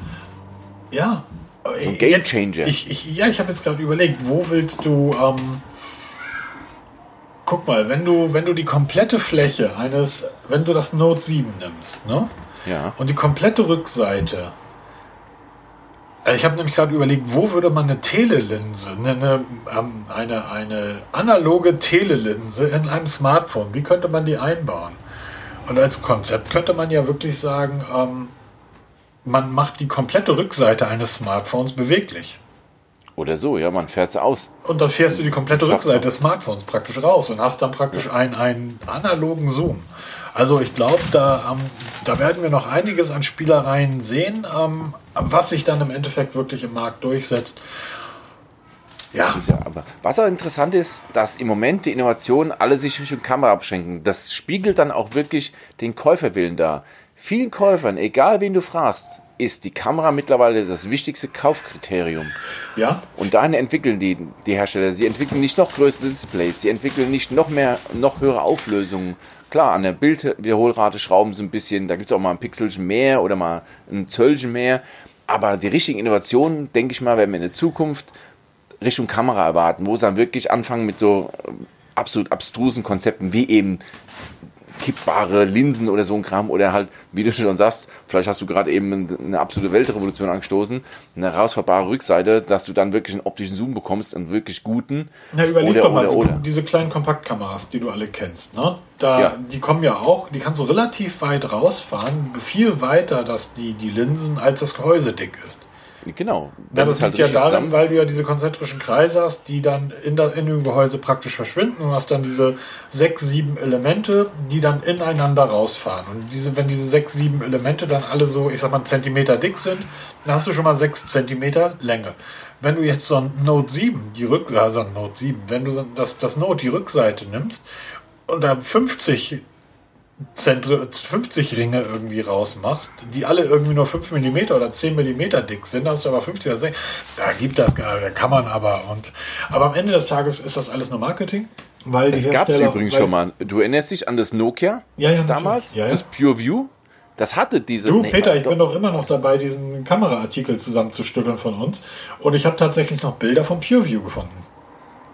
ja. So ein Game Changer. Ich, ich, ja, ich habe jetzt gerade überlegt, wo willst du. Ähm, guck mal, wenn du, wenn du die komplette Fläche eines, wenn du das Note 7 nimmst, ne? Ja. Und die komplette Rückseite. Äh, Ich habe nämlich gerade überlegt, wo würde man eine Telelinse, eine, eine, ähm, eine, eine analoge Telelinse in einem Smartphone, wie könnte man die einbauen? Und als Konzept könnte man ja wirklich sagen, ähm, man macht die komplette Rückseite eines Smartphones beweglich. Oder so, ja, man fährt es aus. Und dann fährst du die komplette Rückseite des Smartphones praktisch raus und hast dann praktisch einen, einen analogen Zoom. Also ich glaube, da, ähm, da werden wir noch einiges an Spielereien sehen, ähm, was sich dann im Endeffekt wirklich im Markt durchsetzt. Ja, ja, aber was auch interessant ist, dass im Moment die Innovationen alle sich Richtung Kamera abschränken. Das spiegelt dann auch wirklich den Käuferwillen dar. Vielen Käufern, egal wen du fragst, ist die Kamera mittlerweile das wichtigste Kaufkriterium. ja, Und dahin entwickeln die, die Hersteller. Sie entwickeln nicht noch größere Displays, sie entwickeln nicht noch mehr, noch höhere Auflösungen. Klar, an der Bildwiederholrate schrauben sie ein bisschen, da gibt es auch mal ein Pixelchen mehr oder mal ein Zöllchen mehr. Aber die richtigen Innovationen, denke ich mal, werden wir in der Zukunft Richtung Kamera erwarten, wo sie dann wirklich anfangen mit so äh, absolut abstrusen Konzepten wie eben kippbare Linsen oder so ein Kram oder halt, wie du schon sagst, vielleicht hast du gerade eben eine absolute Weltrevolution angestoßen, eine herausfahrbare Rückseite, dass du dann wirklich einen optischen Zoom bekommst, einen wirklich guten. Na, überleg oder, doch mal, oder, oder. diese kleinen Kompaktkameras, die du alle kennst, ne? Da, ja. Die kommen ja auch, die kannst du relativ weit rausfahren, viel weiter, dass die, die Linsen als das Gehäuse dick ist. Genau. Ja, das liegt halt ja daran, zusammen. weil du ja diese konzentrischen Kreise hast, die dann in, der, in dem Gehäuse praktisch verschwinden. und hast dann diese sechs, sieben Elemente, die dann ineinander rausfahren. Und diese, wenn diese sechs, sieben Elemente dann alle so, ich sag mal, einen Zentimeter dick sind, dann hast du schon mal sechs Zentimeter Länge. Wenn du jetzt so ein Note 7, die Rück, also ein Note 7, wenn du das, das Note, die Rückseite nimmst und da 50 Zentre, 50 Ringe irgendwie rausmachst, die alle irgendwie nur 5 mm oder 10 mm dick sind, hast du aber 50 oder 60, da gibt das, da kann man aber und aber am Ende des Tages ist das alles nur Marketing. Weil es gab es übrigens schon mal. Du erinnerst dich an das Nokia ja, ja, damals, ja, das Pure View? Das hatte diese. Du, Peter, ich bin doch immer noch dabei, diesen Kameraartikel zusammenzustückeln von uns. Und ich habe tatsächlich noch Bilder vom PureView gefunden.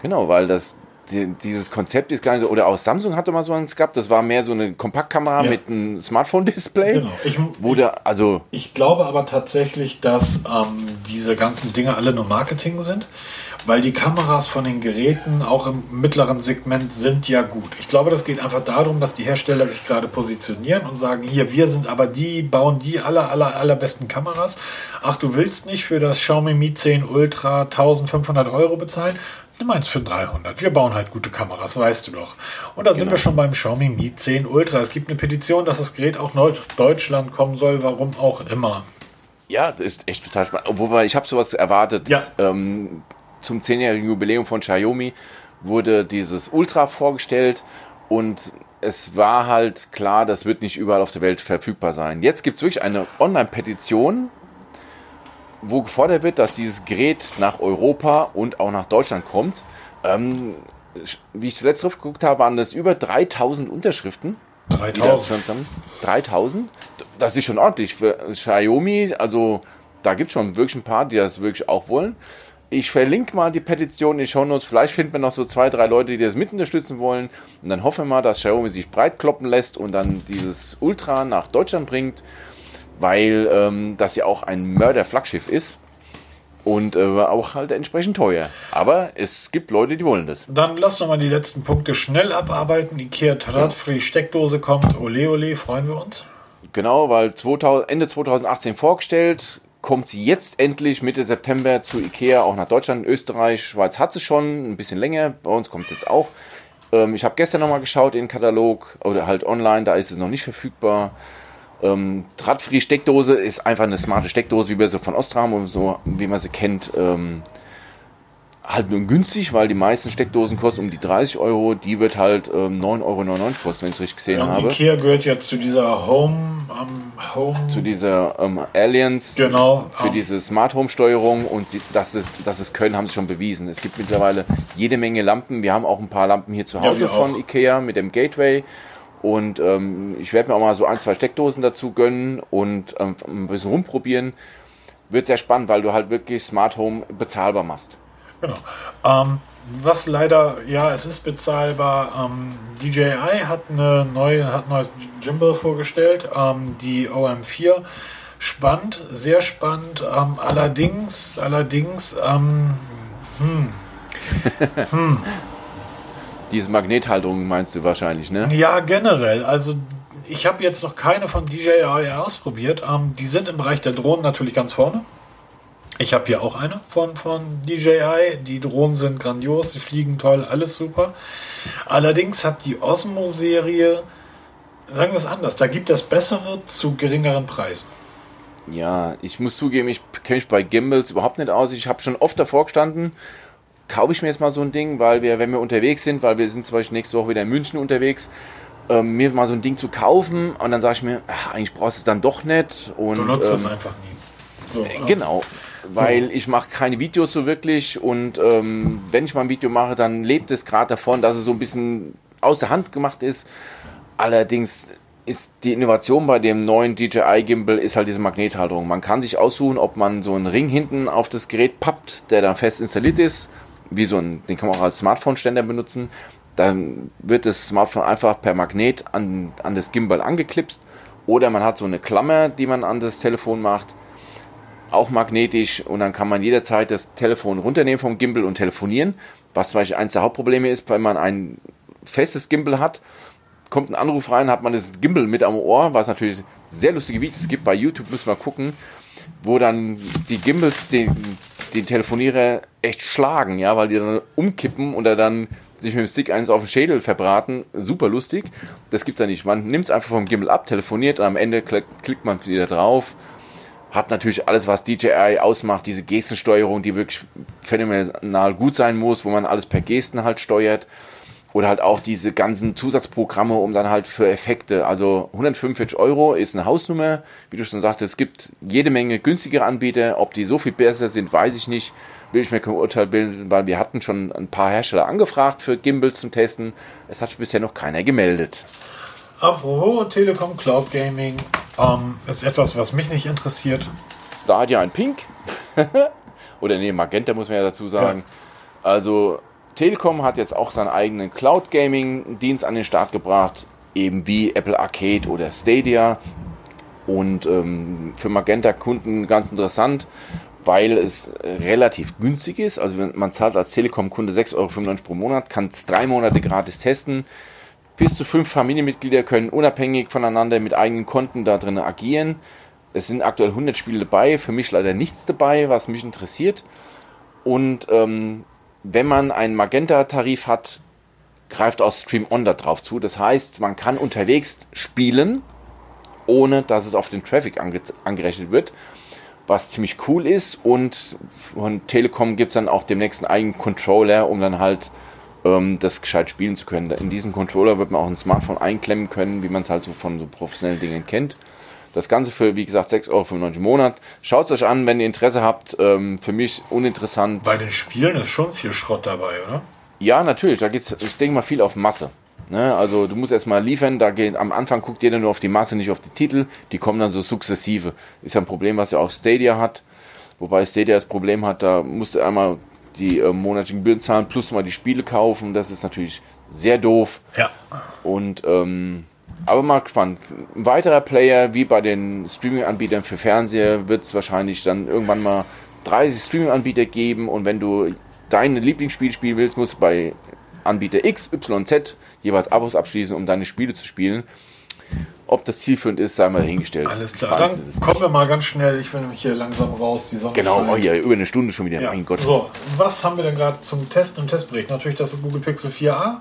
Genau, weil das die, dieses Konzept ist gar nicht so, oder auch Samsung hatte mal so eins gehabt, das war mehr so eine Kompaktkamera ja. mit einem Smartphone-Display. Genau. Ich, wurde, also ich glaube aber tatsächlich, dass ähm, diese ganzen Dinge alle nur Marketing sind, weil die Kameras von den Geräten auch im mittleren Segment sind ja gut. Ich glaube, das geht einfach darum, dass die Hersteller sich gerade positionieren und sagen, hier, wir sind aber die, bauen die aller, aller, allerbesten Kameras. Ach, du willst nicht für das Xiaomi Mi 10 Ultra 1500 Euro bezahlen? Nimm eins für 300. Wir bauen halt gute Kameras, weißt du doch. Und da genau. sind wir schon beim Xiaomi Mi 10 Ultra. Es gibt eine Petition, dass das Gerät auch nach Deutschland kommen soll, warum auch immer. Ja, das ist echt total spannend. Wobei ich habe sowas erwartet. Ja. Ähm, zum 10-jährigen Jubiläum von Xiaomi wurde dieses Ultra vorgestellt und es war halt klar, das wird nicht überall auf der Welt verfügbar sein. Jetzt gibt es wirklich eine Online-Petition wo gefordert wird, dass dieses Gerät nach Europa und auch nach Deutschland kommt. Ähm, wie ich zuletzt drauf geguckt habe, waren das über 3000 Unterschriften. 3000? 3000? Das ist schon ordentlich für Xiaomi. Also da gibt es schon wirklich ein paar, die das wirklich auch wollen. Ich verlinke mal die Petition in die Show Notes. Vielleicht finden wir noch so zwei, drei Leute, die das mit unterstützen wollen. Und dann hoffen wir mal, dass Xiaomi sich breit kloppen lässt und dann dieses Ultra nach Deutschland bringt weil ähm, das ja auch ein Mörder-Flaggschiff ist und äh, auch halt entsprechend teuer. Aber es gibt Leute, die wollen das. Dann lass doch mal die letzten Punkte schnell abarbeiten. Ikea Drahtfree Steckdose kommt. Ole ole, freuen wir uns. Genau, weil 2000, Ende 2018 vorgestellt, kommt sie jetzt endlich Mitte September zu Ikea, auch nach Deutschland, Österreich, Schweiz hat sie schon, ein bisschen länger, bei uns kommt jetzt auch. Ähm, ich habe gestern nochmal geschaut in den Katalog oder halt online, da ist es noch nicht verfügbar. Ähm, Drahtfree-Steckdose ist einfach eine smarte Steckdose, wie wir sie von Ostram und so, wie man sie kennt. Ähm, halt nur günstig, weil die meisten Steckdosen kosten um die 30 Euro. Die wird halt ähm, 9,99 Euro kosten, wenn ich es richtig gesehen ja, habe. Ikea gehört ja zu dieser Home, um, Home zu dieser ähm, Alliance genau, für um. diese Smart Home Steuerung und sie, dass, es, dass es können, haben sie schon bewiesen. Es gibt mittlerweile jede Menge Lampen. Wir haben auch ein paar Lampen hier zu Hause ja, von auch. Ikea mit dem Gateway. Und ähm, ich werde mir auch mal so ein, zwei Steckdosen dazu gönnen und ähm, ein bisschen rumprobieren. Wird sehr spannend, weil du halt wirklich Smart Home bezahlbar machst. Genau. Ähm, was leider, ja, es ist bezahlbar. Ähm, DJI hat eine neue, hat ein neues Gimbal vorgestellt, ähm, die OM4. Spannend, sehr spannend. Ähm, allerdings, allerdings, ähm, hm, hm. Diese Magnethalterung meinst du wahrscheinlich, ne? Ja, generell. Also ich habe jetzt noch keine von DJI ausprobiert. Ähm, die sind im Bereich der Drohnen natürlich ganz vorne. Ich habe hier auch eine von, von DJI. Die Drohnen sind grandios, sie fliegen toll, alles super. Allerdings hat die Osmo-Serie, sagen wir es anders, da gibt es bessere zu geringeren Preisen. Ja, ich muss zugeben, ich kenne mich bei Gimbals überhaupt nicht aus. Ich habe schon oft davor gestanden kaufe ich mir jetzt mal so ein Ding, weil wir, wenn wir unterwegs sind, weil wir sind zum Beispiel nächste Woche wieder in München unterwegs, ähm, mir mal so ein Ding zu kaufen und dann sage ich mir, ach, eigentlich brauchst du es dann doch nicht. Und, du nutzt ähm, es einfach nie. So, äh, genau. Weil so. ich mache keine Videos so wirklich und ähm, wenn ich mal ein Video mache, dann lebt es gerade davon, dass es so ein bisschen aus der Hand gemacht ist. Allerdings ist die Innovation bei dem neuen DJI Gimbal ist halt diese Magnethalterung. Man kann sich aussuchen, ob man so einen Ring hinten auf das Gerät pappt, der dann fest installiert ist wie so ein, den kann man auch als Smartphone-Ständer benutzen. Dann wird das Smartphone einfach per Magnet an, an das Gimbal angeklipst. Oder man hat so eine Klammer, die man an das Telefon macht. Auch magnetisch. Und dann kann man jederzeit das Telefon runternehmen vom Gimbal und telefonieren. Was zum Beispiel eines der Hauptprobleme ist, wenn man ein festes Gimbal hat kommt ein Anruf rein, hat man das Gimbal mit am Ohr, was natürlich sehr lustige Videos gibt. Bei YouTube müssen wir gucken, wo dann die Gimbals den, den Telefonierer echt schlagen, ja, weil die dann umkippen oder dann sich mit dem Stick eins auf den Schädel verbraten. Super lustig. Das gibt's ja nicht. Man nimmt es einfach vom Gimbal ab, telefoniert und am Ende klickt man wieder drauf. Hat natürlich alles, was DJI ausmacht, diese Gestensteuerung, die wirklich phänomenal gut sein muss, wo man alles per Gesten halt steuert. Oder halt auch diese ganzen Zusatzprogramme, um dann halt für Effekte. Also 145 Euro ist eine Hausnummer. Wie du schon sagtest, es gibt jede Menge günstigere Anbieter. Ob die so viel besser sind, weiß ich nicht. Will ich mir kein Urteil bilden, weil wir hatten schon ein paar Hersteller angefragt für Gimbals zum Testen. Es hat bisher noch keiner gemeldet. Apropos Telekom Cloud Gaming, ähm, ist etwas, was mich nicht interessiert. Stadia in Pink. Oder nee, Magenta muss man ja dazu sagen. Ja. Also Telekom hat jetzt auch seinen eigenen Cloud Gaming Dienst an den Start gebracht, eben wie Apple Arcade oder Stadia. Und ähm, für Magenta-Kunden ganz interessant, weil es relativ günstig ist. Also man zahlt als Telekom-Kunde 6,95 Euro pro Monat, kann es drei Monate gratis testen. Bis zu fünf Familienmitglieder können unabhängig voneinander mit eigenen Konten da drin agieren. Es sind aktuell 100 Spiele dabei, für mich leider nichts dabei, was mich interessiert. Und ähm, wenn man einen Magenta-Tarif hat, greift auch Stream On da drauf zu. Das heißt, man kann unterwegs spielen, ohne dass es auf den Traffic ange angerechnet wird, was ziemlich cool ist. Und von Telekom gibt es dann auch demnächst einen eigenen Controller, um dann halt ähm, das gescheit spielen zu können. In diesem Controller wird man auch ein Smartphone einklemmen können, wie man es halt so von so professionellen Dingen kennt. Das Ganze für, wie gesagt, 6,95 Euro im Monat. Schaut es euch an, wenn ihr Interesse habt. Ähm, für mich uninteressant. Bei den Spielen ist schon viel Schrott dabei, oder? Ja, natürlich. Da geht es, ich denke mal, viel auf Masse. Ne? Also du musst erstmal liefern, da geht, am Anfang guckt jeder nur auf die Masse, nicht auf die Titel. Die kommen dann so sukzessive. Ist ja ein Problem, was ja auch Stadia hat. Wobei Stadia das Problem hat, da musst du einmal die äh, monatlichen Gebühren zahlen, plus mal die Spiele kaufen. Das ist natürlich sehr doof. Ja. Und ähm, aber mal gespannt. Ein weiterer Player, wie bei den Streaming-Anbietern für Fernseher, wird es wahrscheinlich dann irgendwann mal 30 Streaming-Anbieter geben und wenn du deine Lieblingsspiele spielen willst, musst du bei Anbieter X, Y, Z jeweils Abos abschließen, um deine Spiele zu spielen. Ob das zielführend ist, sei mal dahingestellt. Alles klar, dann kommen wir mal ganz schnell. Ich will nämlich hier langsam raus. Die Sonne genau, oh ja, über eine Stunde schon wieder. Ja. Mein Gott. So, was haben wir denn gerade zum Testen und Testbericht? Natürlich das Google Pixel 4a.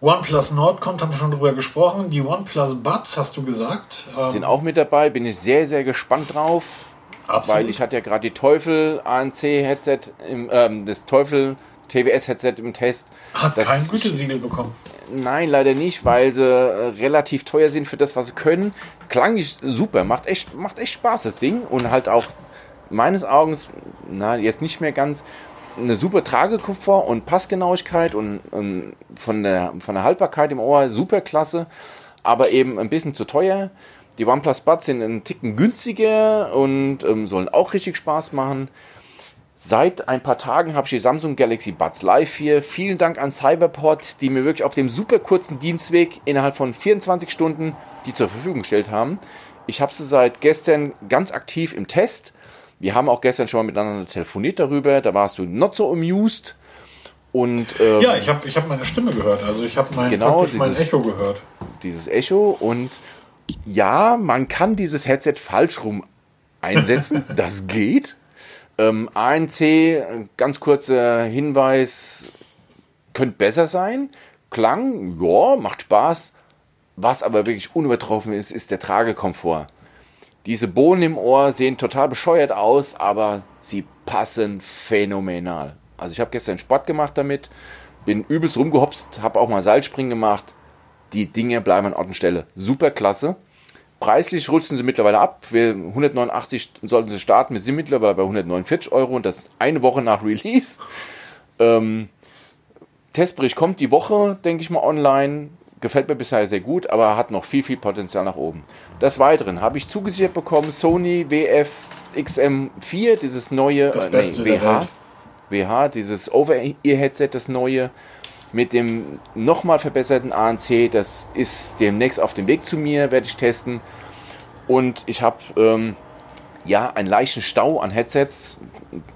OnePlus Nord kommt, haben wir schon drüber gesprochen. Die OnePlus Buds hast du gesagt. Ähm, Sind auch mit dabei, bin ich sehr, sehr gespannt drauf. Absolut. Weil ich hatte ja gerade die Teufel ANC Headset, im, ähm, das Teufel TWS Headset im Test. Hat das kein Gütesiegel bekommen. Nein, leider nicht, weil sie äh, relativ teuer sind für das, was sie können. Klang nicht super, macht echt, macht echt Spaß, das Ding. Und halt auch meines Augens, na, jetzt nicht mehr ganz, eine super Tragekomfort und Passgenauigkeit und, und, von, der, von der Haltbarkeit im Ohr super klasse, aber eben ein bisschen zu teuer. Die OnePlus Buds sind einen Ticken günstiger und ähm, sollen auch richtig Spaß machen. Seit ein paar Tagen habe ich die Samsung Galaxy Buds Live hier. Vielen Dank an Cyberport, die mir wirklich auf dem super kurzen Dienstweg innerhalb von 24 Stunden die zur Verfügung gestellt haben. Ich habe sie seit gestern ganz aktiv im Test wir haben auch gestern schon mal miteinander telefoniert darüber. Da warst du not so amused. Und, ähm, ja, ich habe ich hab meine Stimme gehört. Also ich habe mein, genau, dieses, mein Echo gehört. Dieses Echo. Und ja, man kann dieses Headset falsch rum einsetzen. das geht. Ähm, ANC, ganz kurzer Hinweis, könnte besser sein. Klang, ja, macht Spaß. Was aber wirklich unübertroffen ist, ist der Tragekomfort. Diese Bohnen im Ohr sehen total bescheuert aus, aber sie passen phänomenal. Also ich habe gestern Sport gemacht damit, bin übelst rumgehopst, habe auch mal Seilspringen gemacht. Die Dinge bleiben an Ort und Stelle. Super klasse. Preislich rutschen sie mittlerweile ab. Wir 189 sollten sie starten. Wir sind mittlerweile bei 149 Euro und das eine Woche nach Release. Ähm, Testbericht kommt die Woche, denke ich mal, online gefällt mir bisher sehr gut, aber hat noch viel, viel Potenzial nach oben. Des Weiteren habe ich zugesichert bekommen Sony WF XM4, dieses neue das äh, nee, WH, WH, dieses Over-Ear-Headset, das neue. mit dem nochmal verbesserten ANC. Das ist demnächst auf dem Weg zu mir, werde ich testen. Und ich habe ähm, ja einen leichten Stau an Headsets.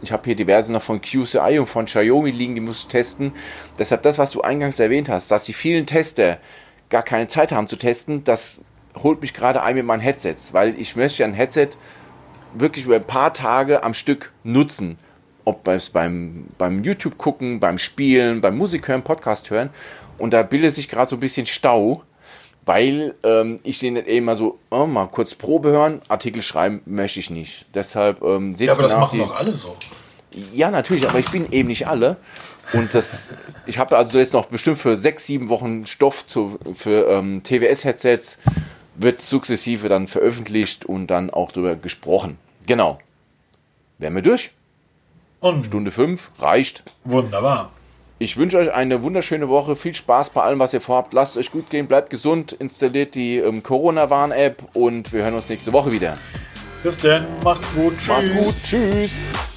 Ich habe hier diverse noch von QCI und von Xiaomi liegen, die muss ich testen. Deshalb das, was du eingangs erwähnt hast, dass die vielen Tester gar keine Zeit haben zu testen, das holt mich gerade ein mit meinen Headsets, weil ich möchte ein Headset wirklich über ein paar Tage am Stück nutzen. Ob beim, beim YouTube gucken, beim Spielen, beim Musik hören, Podcast hören. Und da bildet sich gerade so ein bisschen Stau, weil ähm, ich den eben mal so, oh, mal kurz Probe hören, Artikel schreiben möchte ich nicht. Deshalb ähm, seht Ja, aber das machen die, doch alle so. Ja, natürlich, aber ich bin eben nicht alle. Und das, ich habe also jetzt noch bestimmt für sechs, sieben Wochen Stoff zu, für ähm, TWS-Headsets, wird sukzessive dann veröffentlicht und dann auch darüber gesprochen. Genau. Wären wir durch? Und Stunde fünf reicht. Wunderbar. Ich wünsche euch eine wunderschöne Woche. Viel Spaß bei allem, was ihr vorhabt. Lasst euch gut gehen, bleibt gesund, installiert die ähm, Corona-Warn-App und wir hören uns nächste Woche wieder. Bis dann, macht's gut. Tschüss. Macht's gut. Tschüss.